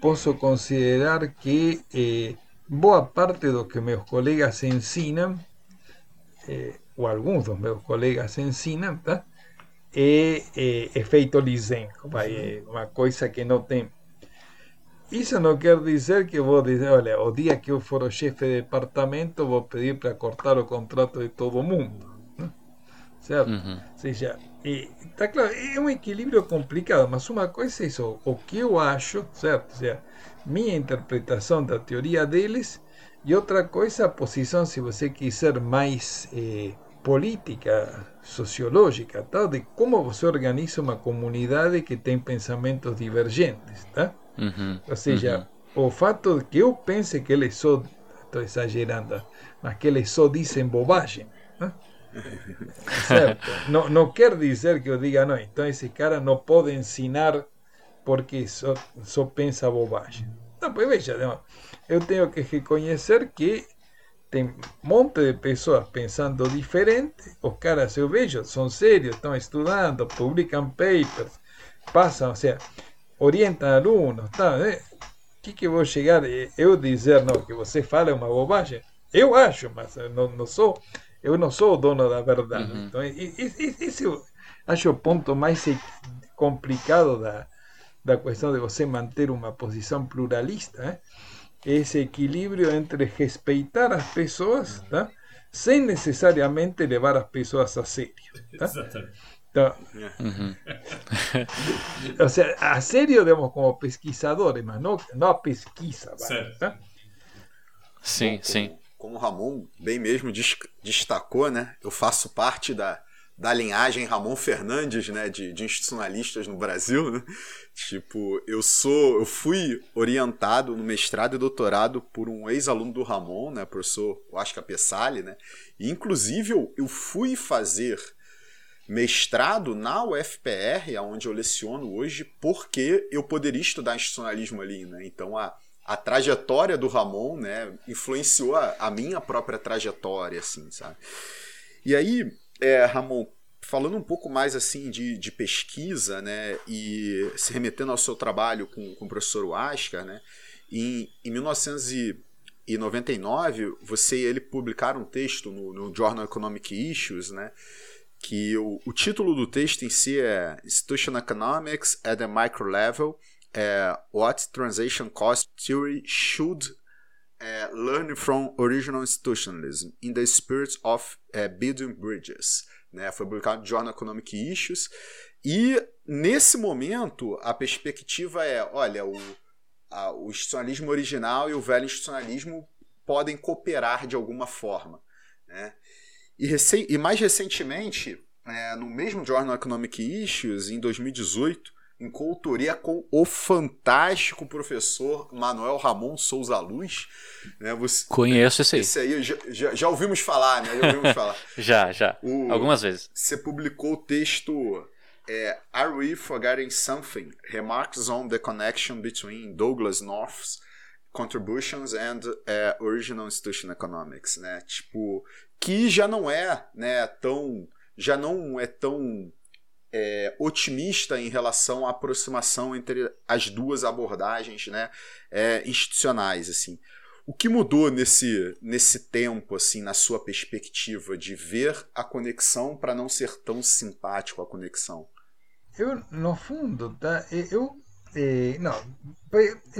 posso considerar que eh, boa parte do que meus colegas ensinam, eh, ou alguns dos meus colegas ensinam, tá? é, é efeito Lisenko, vai, é uma coisa que não tem. Isso não quer dizer que vou dizer, olha, o dia que eu for o chefe de departamento, vou pedir para cortar o contrato de todo mundo. Certo? Uhum. Ou seja, e, tá claro, é um equilíbrio complicado, mas uma coisa é isso, o que eu acho, certo? Ou seja, minha interpretação da teoria deles, e outra coisa, a posição, se você quiser, mais eh, política, sociológica, tal, de como você organiza uma comunidade que tem pensamentos divergentes, tá? Uhum, Ou seja, uhum. o fato de que eu pense que eles só, estou exagerando, mas que eles só dizem bobagem? Certo. Não, não quer dizer que eu diga, não, então esse cara não pode ensinar porque só, só pensa bobagem. Não, pues veja, eu tenho que reconhecer que tem um monte de pessoas pensando diferente, os caras eu vejo, são sérios, estão estudando, publicam papers, passam, ou seja, orientam alunos, tá, né? que que vou chegar eu dizer não que você fala é uma bobagem? Eu acho, mas não, não sou, eu não sou o dono da verdade. Uhum. Então, esse acho o ponto mais complicado da, da questão de você manter uma posição pluralista, né? esse equilíbrio entre respeitar as pessoas, tá? sem necessariamente levar as pessoas a sério. Tá? Exatamente. o sea, a serio, digamos, como pesquisadores, mas não, não a pesquisa. Sim, Bom, sim. Como, o Ramon bem mesmo destacou, né? Eu faço parte da, da linhagem Ramon Fernandes, né, de, de, institucionalistas no Brasil, né? Tipo, eu sou, eu fui orientado no mestrado e doutorado por um ex-aluno do Ramon, né, professor Oscar Pessali, né? E inclusive eu, eu fui fazer mestrado na UFPR, onde eu leciono hoje, porque eu poderia estudar institucionalismo ali, né? Então a, a trajetória do Ramon, né, influenciou a, a minha própria trajetória, assim, sabe? E aí, é, Ramon, falando um pouco mais assim de, de pesquisa, né, e se remetendo ao seu trabalho com, com o professor Huasca, né, em, em 1999, você e ele publicaram um texto no, no Journal Economic Issues, né, que o, o título do texto em si é Institutional Economics at the Micro Level, é, What Transaction Cost Theory Should uh, Learn from Original Institutionalism in the Spirit of uh, Building Bridges. Né? Foi publicado no Journal Economic Issues. E, nesse momento, a perspectiva é, olha, o, a, o institucionalismo original e o velho institucionalismo podem cooperar de alguma forma. Né? E, e mais recentemente, é, no mesmo Journal Economic Issues, em 2018, em coautoria com o fantástico professor Manuel Ramon Souza Luz. Né, você, Conheço esse aí. Esse aí já, já, já ouvimos falar, né? Já ouvimos falar. já, já. O, Algumas vezes. Você publicou o texto é, Are We Forgetting Something? Remarks on the Connection Between Douglas North's Contributions and é, Original Institution Economics, né? Tipo, que já não é né, tão já não é tão é, otimista em relação à aproximação entre as duas abordagens né, é, institucionais assim. O que mudou nesse, nesse tempo assim na sua perspectiva de ver a conexão para não ser tão simpático a conexão? Eu no fundo tá eu eh, não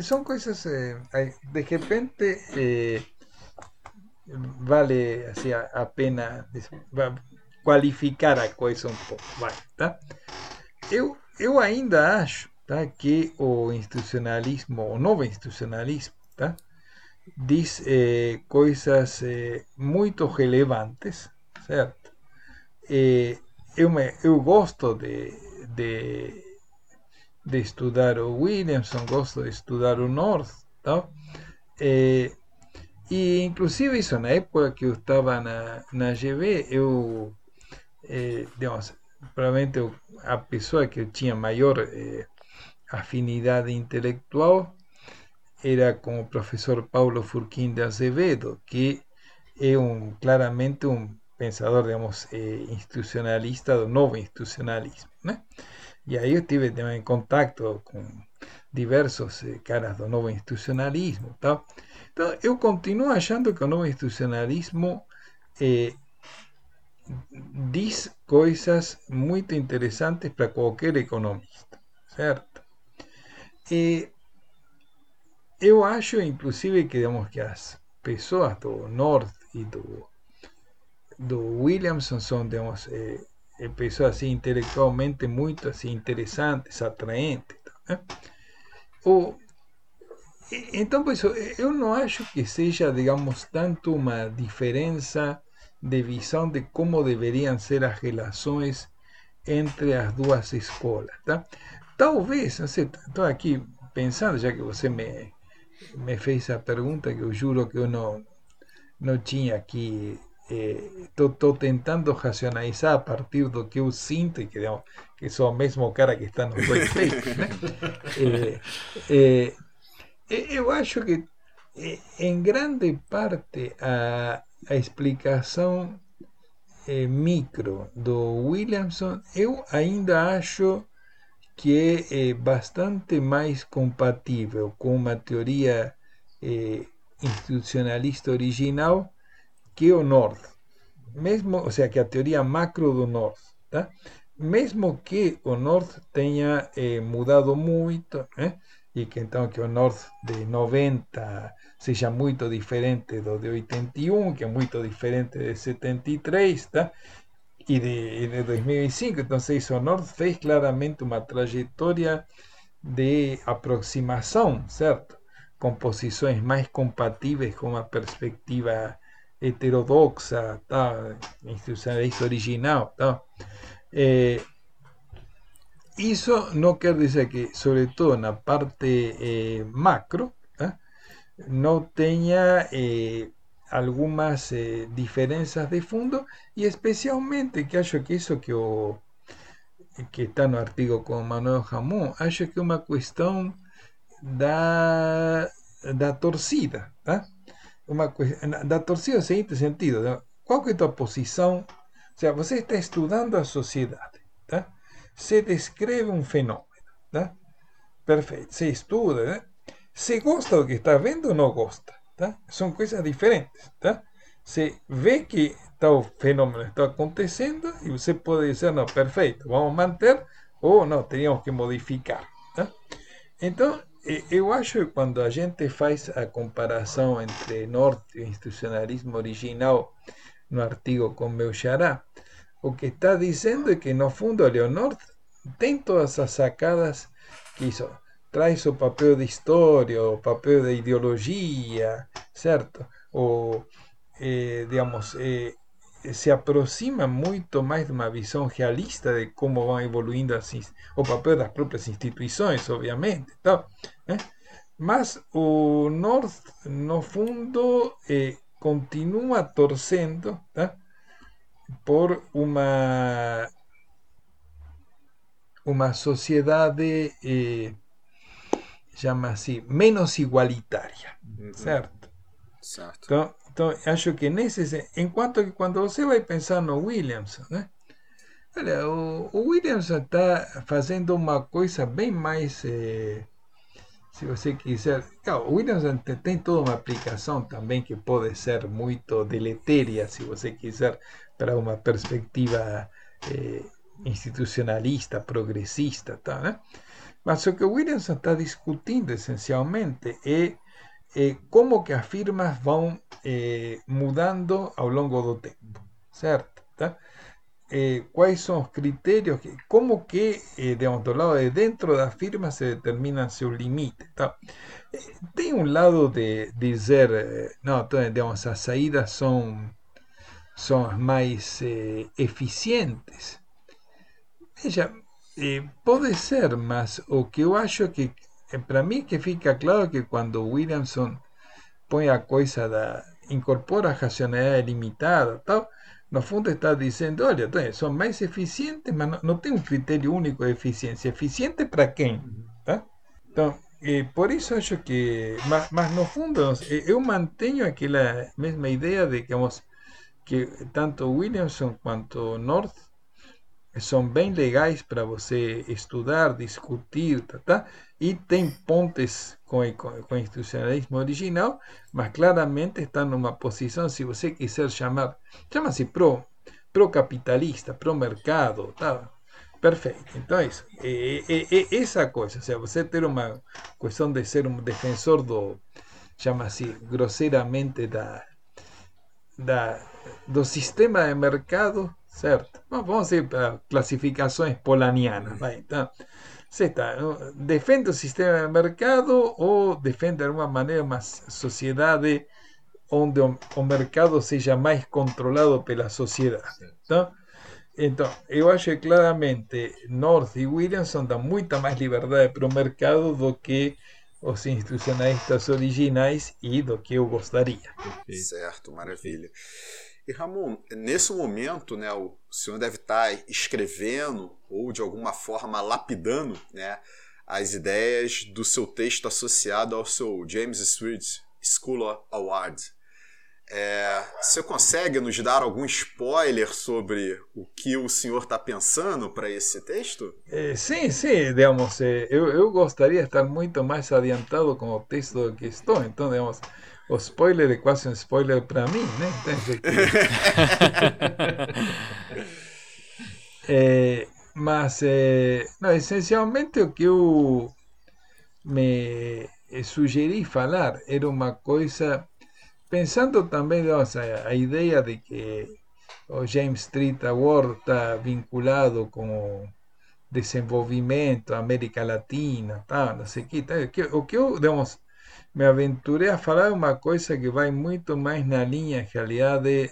são coisas eh, de repente eh, vale assim, a pena qualificar a coisa um pouco. Vai, tá? eu, eu ainda acho tá, que o institucionalismo, o novo institucionalismo, tá, diz eh, coisas eh, muito relevantes, certo? Eh, eu, me, eu gosto de, de, de estudar o Williamson, gosto de estudar o North, tá? E inclusive isso na época que eu estava na, na GV, eu, eh, digamos, provavelmente eu, a pessoa que eu tinha maior eh, afinidade intelectual era com o professor Paulo Furquim de Azevedo, que é um, claramente um pensador, digamos, eh, institucionalista do novo institucionalismo. Né? E aí eu estive em contato com diversos eh, caras do novo institucionalismo. Tal. Então, eu continuo achando que o novo institucionalismo eh, diz coisas muito interessantes para qualquer economista, certo? Eu acho, inclusive, que, digamos, que as pessoas do Norte e do, do Williamson são, digamos, eh, pessoas assim, intelectualmente muito assim, interessantes, atraentes. Né? O, então, pois, eu não acho que seja, digamos, tanto uma diferença de visão de como deveriam ser as relações entre as duas escolas, tá? Talvez, estou aqui pensando, já que você me, me fez a pergunta, que eu juro que eu não, não tinha aqui, estou eh, tentando racionalizar a partir do que eu sinto, e que, digamos, que sou o mesmo cara que está dois peitos, né? eh, eh, eu acho que em grande parte a, a explicação é, micro do Williamson eu ainda acho que é, bastante mais compatível com uma teoria é, institucionalista original que o North. Mesmo, ou seja, que a teoria macro do North. Tá? Mesmo que o North tenha eh, mudado muito, eh? e que então que o North de 90 seja muito diferente do de 81, que é muito diferente de 73, tá? y de, de 2005. Entonces, Honor fez claramente una trayectoria de aproximación, ¿cierto? Con posiciones más compatibles con una perspectiva heterodoxa, tá? institucionalista original. Tá? Eh, eso no quiere decir que, sobre todo en la parte eh, macro, no tenga eh, algunas eh, diferencias de fondo y especialmente que acho que eso que o que está no artigo con Manuel Ramón acho que é uma questão da da torcida tá? uma da torcida no seguinte sentido qual que é a tua posição o sea, você está estudando a sociedade tá? se descreve um fenômeno tá? perfeito, se estuda né? Se gosta do que está vendo ou não gosta son cosas diferentes. Se ve que tal fenómeno está aconteciendo y usted puede decir, no, perfecto, vamos a mantener o no, teníamos que modificar. Entonces, yo acho que cuando a gente faz a comparación entre norte e institucionalismo original no artigo con meu xará, o que está diciendo es que no fundo Leonor tem todas as sacadas que hizo trae su papel de historia o papel de ideología, ¿cierto? O, eh, digamos, eh, se aproxima mucho más de una visión realista de cómo van evoluindo o papel de las propias instituciones, obviamente. ¿tá? ¿Eh? Mas o North, no fundo, continúa torcendo por una, una sociedad así, menos igualitaria, ¿cierto? Certo. Entonces, acho que nesse en cuanto que quando você vai pensar no Williamson, né? Olha, o, o Williamson está fazendo uma coisa bem mais, eh, se você quiser, claro, o Williamson tem toda uma aplicação também que pode ser muito deletéria, se você quiser, para uma perspectiva eh, institucionalista, progressista, tá, né? Mas o que Williamson está discutindo essencialmente é, é como que as firmas vão é, mudando ao longo do tempo, certo? Tá? É, quais são os critérios, que, como que, é, digamos, do lado de dentro da firma se determina seu limite. Tá? Tem um lado de dizer, não, então, digamos, as saídas são, são as mais eficientes. Veja, eh, ser, mas o que eu acho que eh, para mí que fica claro que cuando Williamson pone a coisa da incorpora a racionalidade limitada, tal, no fundo está diciendo, olha, son más eficientes, mas no, tiene un criterio único de eficiencia. Eficiente para quem? Tá? Eh, por eso acho que, mas, no fundo, yo mantengo aquella misma idea de que, que tanto Williamson cuanto North são bem legais para você estudar, discutir, tá, tá? e tem pontes com, com, com o institucionalismo original, mas claramente está numa posição, se você quiser chamar, chama-se pro, pro-capitalista, pro-mercado, tá? Perfeito. Então é isso. É, é, é, essa coisa, ou seja, você ter uma questão de ser um defensor do, chama-se grosseiramente da, da, do sistema de mercado certo? Vamos a para clasificações polanianas. Vai, então, você está, defende o sistema de mercado ou defende de alguma maneira uma sociedade onde o, mercado seja mais controlado pela sociedade. Então, então, eu acho que claramente North e Williamson dão muita mais liberdade para o mercado do que os institucionalistas originais e do que eu gostaria. Certo, maravilha. E Ramon, nesse momento, né, o senhor deve estar escrevendo ou de alguma forma lapidando, né, as ideias do seu texto associado ao seu James Street School Award. É, você consegue nos dar algum spoiler sobre o que o senhor está pensando para esse texto? Eh, sim, sim, digamos, eh, eu, eu gostaria de estar muito mais adiantado com o texto que estou, então, digamos, o spoiler é quase um spoiler para mim, né? é, mas, é, não, essencialmente, o que eu me sugeri falar era uma coisa pensando também nossa, a ideia de que o James Street Award está vinculado com o desenvolvimento, América Latina, tá, não sei o que, o que eu, digamos, me aventurei a falar uma coisa que vai muito mais na linha, realidade,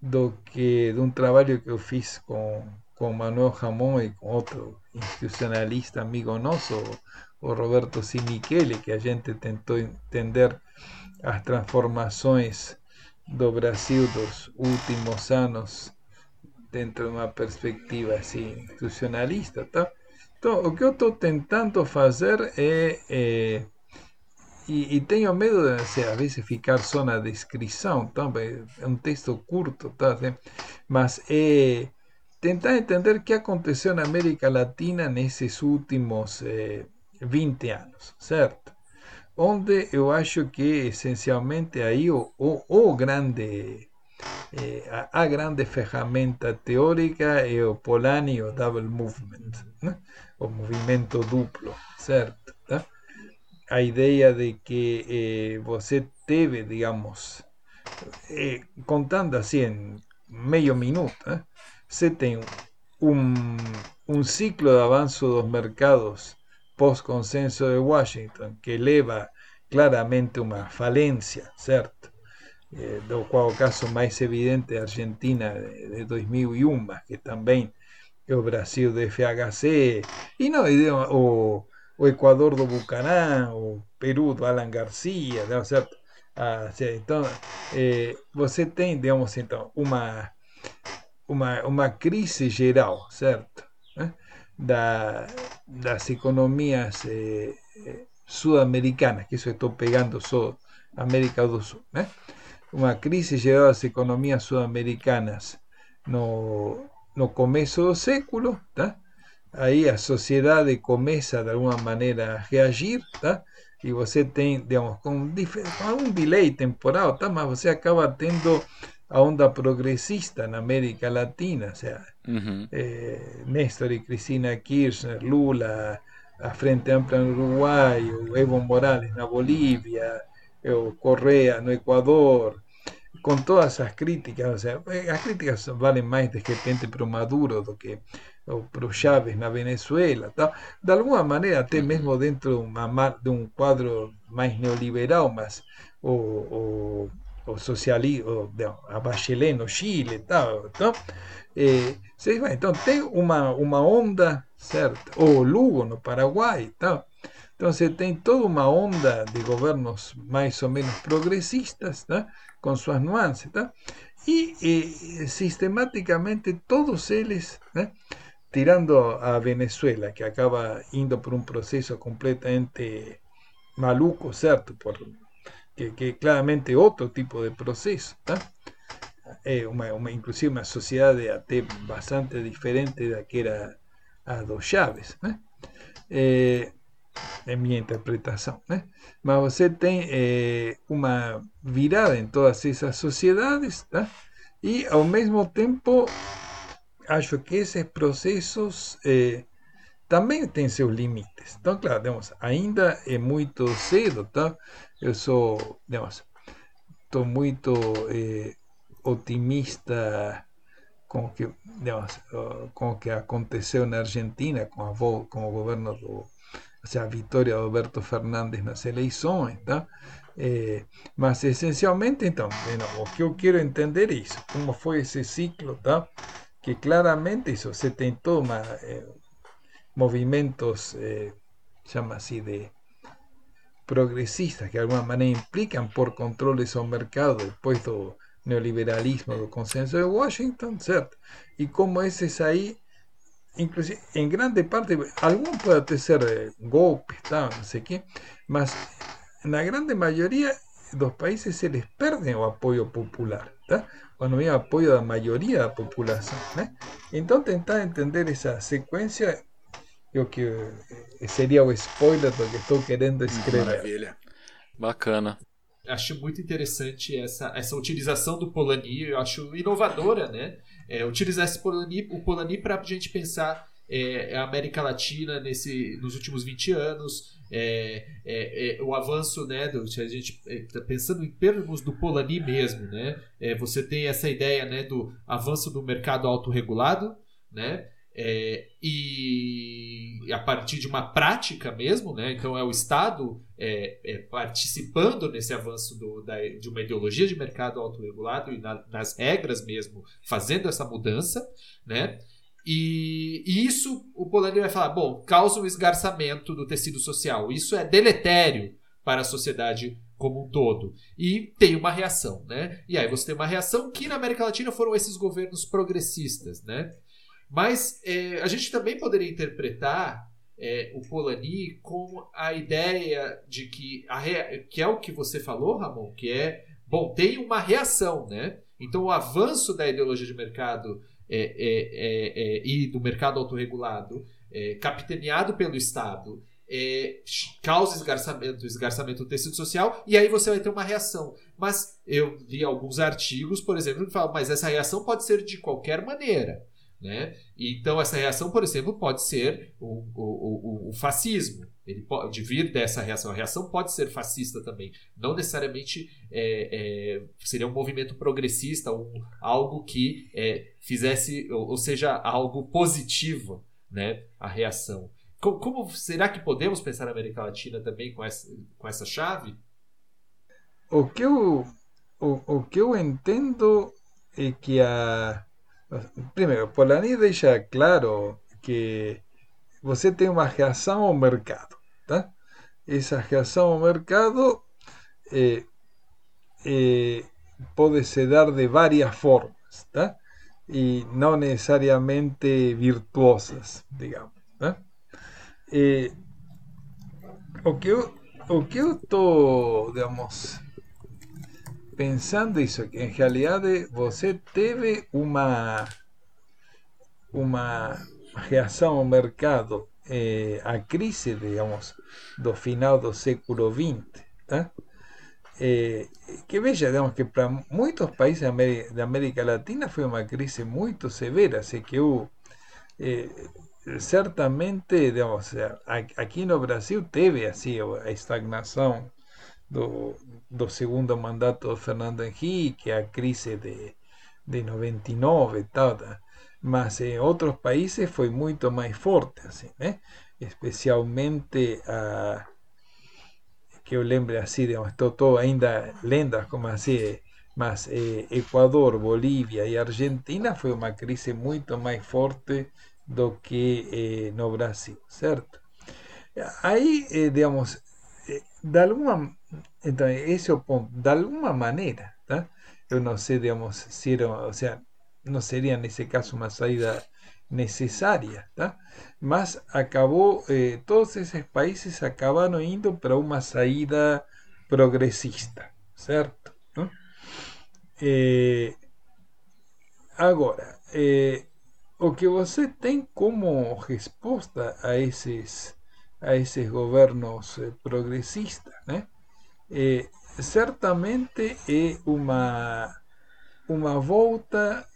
do que de um trabalho que eu fiz com, com Manuel Ramon e com outro institucionalista amigo nosso, o Roberto Simichele, que a gente tentou entender as transformações do Brasil dos últimos anos dentro de uma perspectiva assim institucionalista, tá? Então, o que eu estou tentando fazer é, é e, e, tenho medo de, assim, às vezes, ficar só na descrição, tá? é um texto curto, tá? mas é tentar entender o que aconteceu América Latina nesses últimos eh, 20 anos, certo? onde eu acho que essencialmente aí o, o, o grande eh, a, a, grande ferramenta teórica é o Polanyi o Double Movement, o movimento duplo, certo? A ideia de que eh, você digamos, eh, contando assim em meio minuto, né? você tem um, ciclo de avanço dos mercados post-consenso de Washington, que eleva claramente uma falência, certo? Eh, do o caso mais evidente é a Argentina de, 2001, mas que também o Brasil do FHC, e não, o, o Equador do Bucanã, o Peru do Alan Garcia, certo? Ah, então, eh, você tem, digamos, então, uma, uma, uma crise geral, certo? Eh? da, das economías eh, sudamericanas, que eso estou pegando só América do Sul, né? uma crise gerada das economias sudamericanas no, no começo do século, tá? Aí a sociedade começa de alguma maneira a reagir, tá? e você tem, digamos, com, um delay temporal, tá? mas você acaba tendo a onda progresista en América Latina, o sea, eh, Néstor y Cristina Kirchner, Lula, a Frente Amplia en Uruguay, Evo Morales en Bolivia, o Correa no Ecuador, con todas esas críticas, o sea, eh, las críticas valen más de repente pro Maduro do que o pro Chávez na Venezuela, de alguna manera até mesmo dentro de, uma, de un cuadro más neoliberal, más o o socialismo, a Bachelet no Chile tal, então, eh, então tem uma, uma onda, certo? Ou Lugo no Paraguai tal. Então você tem toda uma onda de governos mais ou menos progressistas, tá? com suas nuances, tá? e eh, sistematicamente todos eles, né? Tirando a Venezuela, que acaba indo por um processo completamente maluco, certo? Por que, claramente otro tipo de proceso. Eh, inclusive una sociedad bastante diferente de la que era a dos Chávez. Eh, en mi interpretación. Mas você tem eh, una virada en todas esas sociedades y al mismo tiempo acho que esos procesos también tienen sus límites. Entonces, claro, digamos, ainda é muito cedo, tá? Eu sou, digamos, estou muito eh, otimista com o que, digamos, com o que aconteceu na Argentina com, a, com o governo do, ou seja, a vitória de Alberto Fernandes nas eleições, tá? Eh, mas essencialmente, então, o que eu quero entender é isso, como foi esse ciclo, tá? Que claramente tem toda uma, eh, movimentos, eh, llama así, de progresistas que de alguna manera implican por controles ao mercado después do neoliberalismo do consenso de Washington, certo? E como esses aí inclusive, em grande parte, algum pode ser eh, golpes, tá, não sei o quê, mas grande maioria dos países eles perdem o apoio popular, tá? quando vem apoio da maioria da população. Né? Então, tentar entender essa sequência, eu que eh, seria o spoiler do que estou querendo escrever. Maravilha. Bacana. Acho muito interessante essa, essa utilização do Polanyi, eu acho inovadora, né? É, utilizar esse Polanyi, o Polanyi para a gente pensar é, a América Latina nesse, nos últimos 20 anos, é, é, é, o avanço, né, do, a gente está pensando em termos do Polanyi mesmo, né, é, você tem essa ideia, né, do avanço do mercado autorregulado, né, é, e a partir de uma prática mesmo, né, então é o Estado é, participando nesse avanço do, da, de uma ideologia de mercado autorregulado e na, nas regras mesmo, fazendo essa mudança, né, e, e, isso o Polanyi vai falar, bom, causa um esgarçamento do tecido social. Isso é deletério para a sociedade como um todo. E tem uma reação, né? E aí você tem uma reação que na América Latina foram esses governos progressistas, né? Mas é, a gente também poderia interpretar é, o Polanyi com a ideia de que, a rea... que é o que você falou, Ramon, que é, bom, tem uma reação, né? Então o avanço da ideologia de mercado é, é, é, é, e do mercado autorregulado, é, capitaneado pelo Estado, causa esgarçamento, esgarçamento do tecido social, e aí você vai ter uma reação. Mas eu li alguns artigos, por exemplo, que falam, mas essa reação pode ser de qualquer maneira. Né? Então, essa reação, por exemplo, pode ser o, o, o, o fascismo. Ele pode vir dessa reação. A reação pode ser fascista também. Não necessariamente é, é, seria um movimento progressista, um, algo que é, fizesse, ou, ou, seja, algo positivo, né? A reação. Como, como, será que podemos pensar na América Latina também com essa, com essa chave? O que eu, o, o que eu entendo é que a. Primeiro, Polanyi deixa claro que você tem uma reação ao mercado. Esa reacción al mercado. Eh, eh, puede dar de varias formas y no necesariamente virtuosas, digamos. Eh, o que o que pensando eso que en realidad você teve una una reação al mercado eh, a crise, digamos, do final do século XX. Tá? Eh, que veja, digamos, que para muitos países da América Latina foi uma crise muito severa, sei que eh, certamente, digamos, aqui no Brasil teve assim a estagnação do, do segundo mandato do Fernando Henrique, a crise de, de 99 e tal? Mas en otros países fue mucho más fuerte, así, ¿eh? especialmente a que yo lembre así, digamos, todo, todo ainda lendas como así, mas eh, Ecuador, Bolivia y Argentina fue una crisis mucho más fuerte do que eh, no Brasil, ¿cierto? Ahí, eh, digamos, eh, de alguna, entonces, ese punto, de alguna manera, yo no sé, digamos, si era, o sea, no sería en ese caso una salida necesaria, más acabó, eh, todos esos países acabaron yendo para una salida progresista, ¿cierto? Eh, ahora, eh, o que você tem como respuesta a esos a esos gobiernos progresistas, certamente es una una volta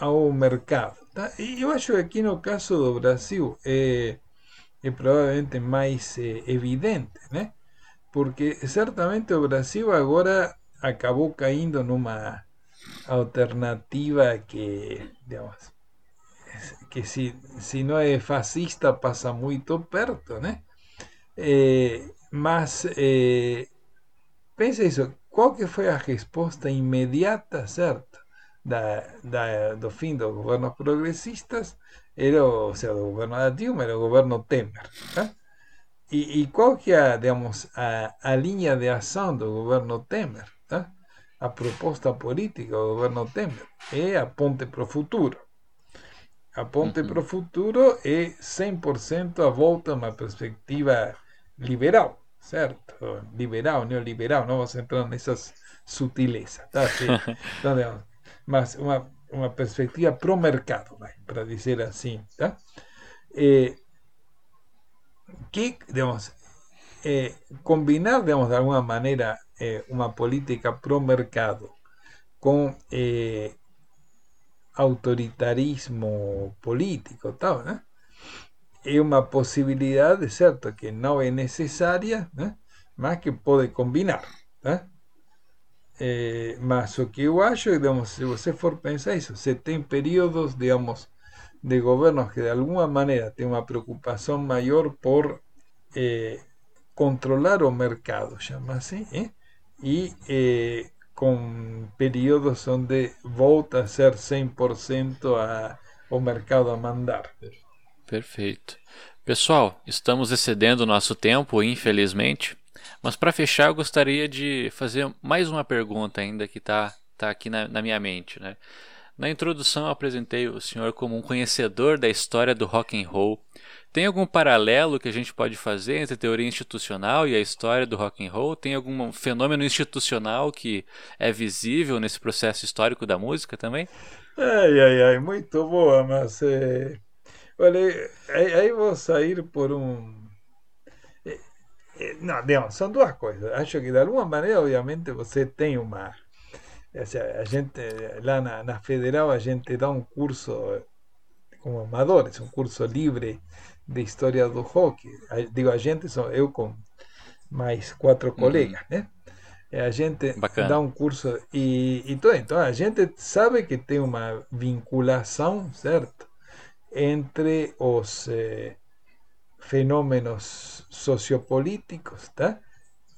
ao mercado. Tá? Eu acho que aqui no caso do Brasil é, é provavelmente mais é, evidente, né? porque certamente o Brasil agora acabou caindo numa alternativa que, digamos, que se, se não é fascista passa muito perto, né? É, mas pensa isso, que foi a resposta imediata, certo? Da, da, do fim dos governos progressistas era, o sea, do governo da Dilma era o governo Temer. Tá? E, e, qual que é, digamos, a, a linha de ação do governo Temer? Tá? A proposta política do governo Temer é a ponte para o futuro. Aponte para o futuro é 100% a volta a uma perspectiva liberal, certo? Liberal, neoliberal, não vamos entrar nessas sutilezas, tá? Então, mas uma, uma perspectiva pro mercado, para dizer assim, tá? Eh, que, digamos, eh, combinar, digamos, de alguma maneira, eh, uma política pro mercado com eh, autoritarismo político, tal, né? é uma possibilidade, certo, que não é necessária, né? mas que pode combinar. Né? É, mas o que eu acho, digamos, se você for pensar isso, você tem períodos, digamos, de governos que de alguma maneira têm uma preocupação maior por eh, controlar o mercado, chama assim, eh? e eh, com períodos onde volta a ser 100% a, o mercado a mandar. Perfeito. Pessoal, estamos excedendo nosso tempo, infelizmente, mas para fechar eu gostaria de fazer mais uma pergunta ainda que está tá aqui na, na minha mente. Né? Na introdução eu apresentei o senhor como um conhecedor da história do rock and roll. Tem algum paralelo que a gente pode fazer entre a teoria institucional e a história do rock and roll? Tem algum fenômeno institucional que é visível nesse processo histórico da música também? Ai, ai, ai, muito boa, mas eh, olha, aí, vou sair por um não, digamos, são duas coisas. Acho que de alguma maneira, obviamente, você tem uma o sea, a gente, lá na, na Federal, a gente dá um curso como amadores, um curso livre de história do hockey. Digo, a gente, sou eu com mais quatro colegas, né? A gente Bacana. dá um curso e, e tudo. Então, a gente sabe que tem uma vinculação, certo? Entre os eh, fenômenos sociopolíticos, tá?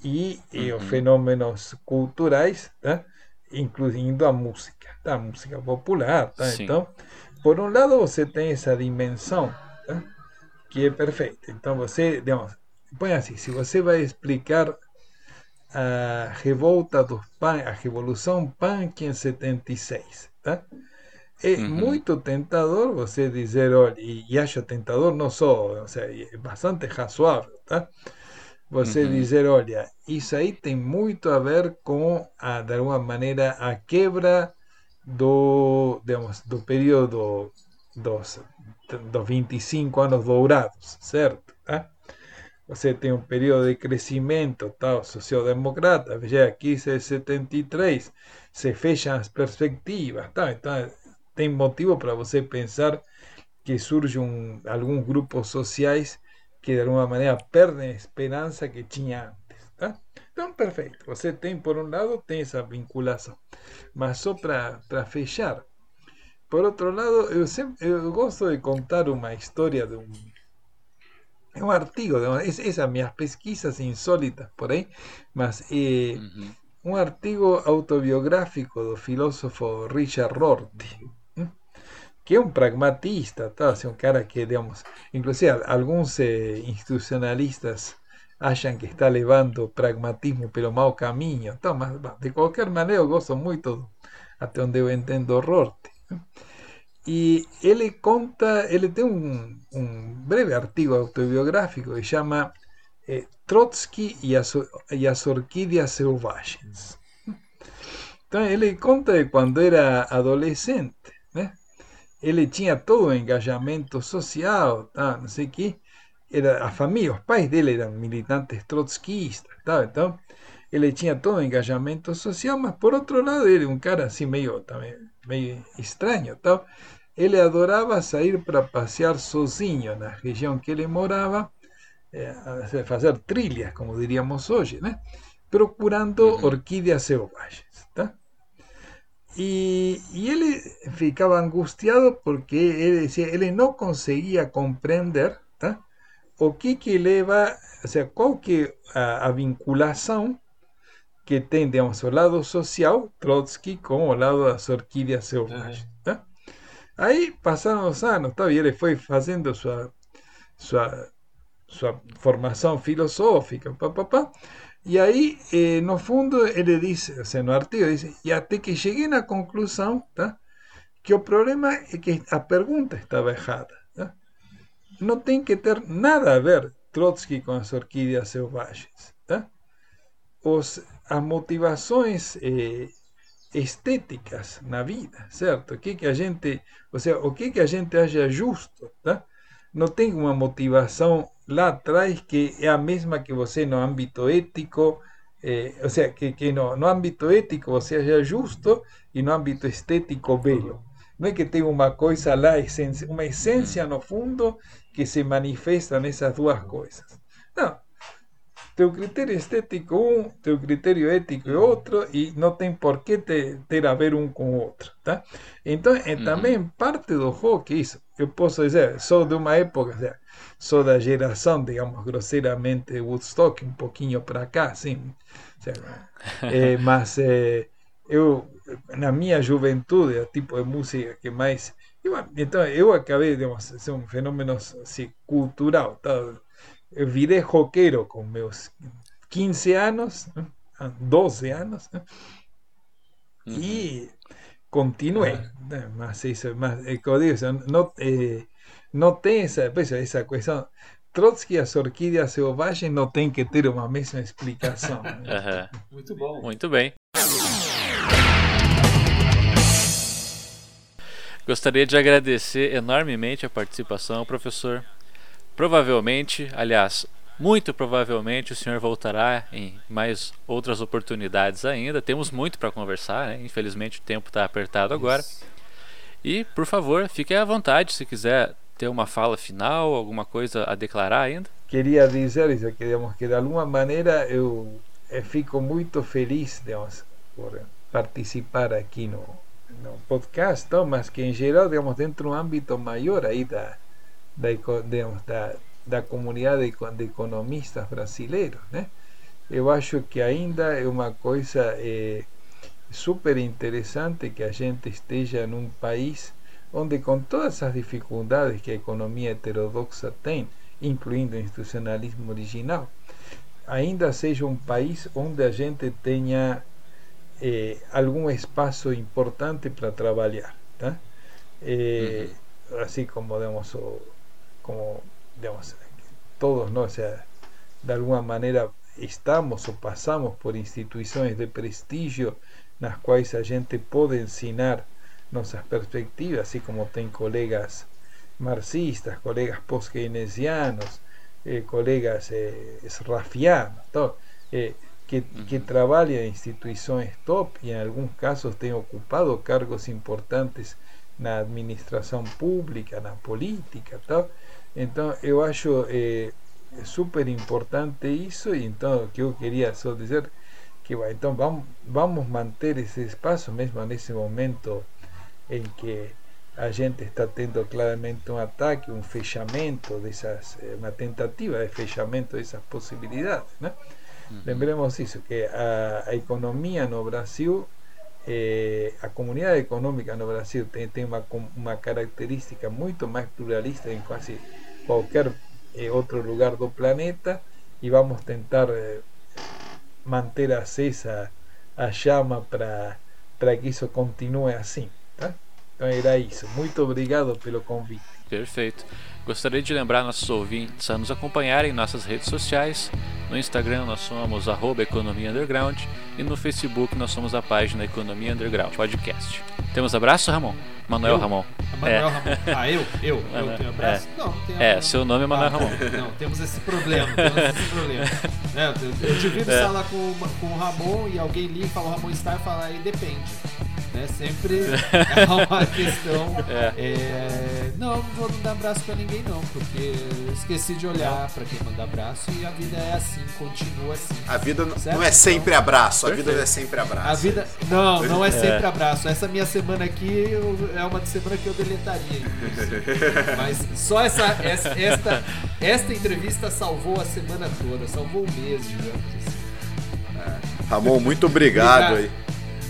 E, e os fenômenos culturais, tá? incluindo a música, tá? a música popular. Tá? Então, por um lado, você tem essa dimensão tá? que é perfeita. Então, você, digamos, põe assim: se você vai explicar a revolta dos punk, a revolução punk em 76, tá? É uhum. muito tentador você dizer, olha, e acho tentador não só, ou seja, é bastante razoável, tá? você uhum. dizer, olha, isso aí tem muito a ver com, a, de alguma maneira, a quebra do, digamos, do período dos, dos 25 anos dourados, certo? Tá? Você tem um período de crescimento tal, social-democrata, veja, aqui é 73, se fecham as perspectivas, tá? então tem motivo para você pensar que surge um, alguns grupos sociais que de alguma maneira perdem a esperança que tinha antes. Tá? Então, perfeito. Você tem, por um lado, tem essa vinculação. Mas só para fechar, por outro lado, eu, sempre, eu gosto de contar uma história de um, um artigo, essas minhas pesquisas insólitas por aí, mas é, uhum. um artigo autobiográfico do filósofo Richard Rorty que é un pragmatista, tá? Assim, un cara que, digamos, inclusive algunos eh, institucionalistas acham que está levando pragmatismo pelo mau caminho, tá? Mas, de qualquer maneira, eu gosto muito, até onde eu entendo, Rorty. E ele conta, ele tem um, um breve artigo autobiográfico que chama eh, Trotsky e as, e as orquídeas selvagens. Então ele conta de quando era adolescente? Ele tinha todo o engajamento social, tá? não sei o que. Era, a família, os pais dele eram militantes trotskistas, tá? então ele tinha todo o engajamento social, mas por outro lado ele um cara assim meio, também, meio estranho. Tá? Ele adorava sair para passear sozinho na região que ele morava, eh, fazer trilhas, como diríamos hoje, né? procurando uhum. orquídeas selvagens. Y, y, él ficaba angustiado porque él decía, él no conseguía comprender ¿tá? o que que leva, o sea, qual que a, a vinculação que tem, digamos, o lado social, Trotsky, com o lado das orquídeas selvagens. Tá? Aí passaram os anos, tá? e ele foi fazendo sua, sua, sua formação filosófica, pá, pá, pá, e aí, eh, no fundo, ele diz, o sea, no artigo, dice, e até que cheguei na conclusão, tá? que o problema é que a pergunta estava errada. Né? Não tem que ter nada a ver Trotsky com as orquídeas selvagens. Né? Os, as motivações eh, estéticas na vida, certo? O que, que a gente, ou seja, o que, que a gente acha justo, tá? Não tem uma motivação lá atrás que é a mesma que você no âmbito ético, eh, ou seja, que, que no, no âmbito ético você acha justo e no âmbito estético belo. Não é que tem uma coisa lá, uma essência no fundo que se manifesta nessas duas coisas. Não, teu critério estético um, teu critério ético é outro e não tem por que ter, ter a ver um com o outro, tá? Então, é também parte do rock isso. Eu posso dizer, sou de uma época, sou da geração, digamos, grosseiramente Woodstock, um pouquinho para cá, sim. É, mas é, eu, na minha juventude, o tipo de música que mais... Eu, então, eu acabei, digamos, ser um fenômeno assim, cultural, tá? Eu virei roqueiro com meus 15 anos, 12 anos, uhum. e continuei. Né? Mas isso, mas, é como digo, não, é, não tem essa, essa questão. Trotsky e as orquídeas selvagens não tem que ter uma mesma explicação. Né? Uhum. Muito bom. Muito bem. Gostaria de agradecer enormemente a participação, professor. Provavelmente, aliás, muito provavelmente o senhor voltará em mais outras oportunidades ainda. Temos muito para conversar, né? infelizmente o tempo está apertado agora. Isso. E, por favor, fique à vontade se quiser ter uma fala final, alguma coisa a declarar ainda. Queria dizer isso, que, digamos, que de alguma maneira eu, eu fico muito feliz digamos, por participar aqui no, no podcast, mas que em geral, digamos, dentro de um âmbito maior aí da da, da, da comunidade de, de economistas brasileiros. Né? Eu acho que ainda é uma coisa é, super interessante que a gente esteja num país onde, com todas as dificuldades que a economia heterodoxa tem, incluindo o institucionalismo original, ainda seja um país onde a gente tenha eh, algum espaço importante para trabalhar. Tá? Eh, uhum. Assim como digamos, o, como, digamos, todos, ¿no? O sea, de alguna manera estamos o pasamos por instituciones de prestigio nas quais a gente pode ensinar nossas perspectivas, así como tem colegas marxistas, colegas post-keynesianos, eh, colegas eh, rafianos, todo, eh, que, que trabalham em instituições top e em alguns casos têm ocupado cargos importantes na administração pública, na política, tal. Então, eu acho é, super importante isso, e então, que eu queria só dizer que, então, vamos, vamos manter esse espaço, mesmo nesse momento em que a gente está tendo claramente um ataque, um fechamento dessas, uma tentativa de fechamento dessas possibilidades, né? Uhum. Lembremos isso, que a, a economia no Brasil eh, a comunidade econômica no Brasil tem, tem uma, uma característica muito mais pluralista em quase qualquer eh, outro lugar do planeta e vamos tentar eh, manter acesa a chama para que isso continue assim. Tá? Então era isso. Muito obrigado pelo convite. Perfeito. Gostaria de lembrar nossos ouvintes a nos acompanharem em nossas redes sociais. No Instagram nós somos Economia Underground e no Facebook nós somos a página Economia Underground Podcast. Temos abraço, Ramon? Manuel eu? Ramon. Manuel é. Ramon. Ah, eu? Eu? Eu tenho abraço? É. Não, não tenho É, seu nome é Manuel ah, Ramon. Não, temos esse problema, temos esse problema. É, eu, eu divido é. sala com, com o Ramon e alguém liga e fala o Ramon está e fala aí depende. Né? Sempre é uma questão. É. É... Não, não vou dar abraço pra ninguém, não, porque eu esqueci de olhar para quem manda abraço e a vida é assim, continua assim. A vida certo? não é sempre abraço, a Perfeito. vida não é sempre abraço. A vida. Não, não é, é sempre abraço. Essa minha semana aqui é uma semana que eu deletaria. Mas só essa, essa, esta, esta entrevista salvou a semana toda, salvou o mês, digamos assim. Ramon, muito obrigado, obrigado. aí.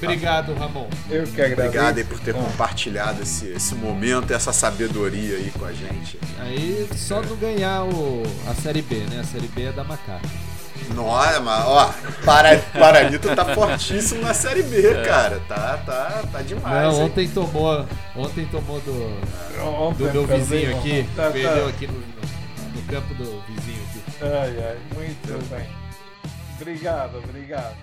Obrigado, Ramon. Eu que agradeço. Obrigado aí por ter compartilhado esse, esse momento, essa sabedoria aí com a gente. Aí só é. não ganhar o, a Série B, né? A Série B é da Macaca. Nossa, mas ó, Para, Paranito tá fortíssimo na Série B, é. cara. Tá, tá, tá demais. Não, ontem hein? tomou, ontem tomou do, ontem do meu vizinho aqui. Tá, perdeu tá. aqui no, no, no, campo do vizinho aqui. Ai, ai, muito bem. Obrigado, obrigado.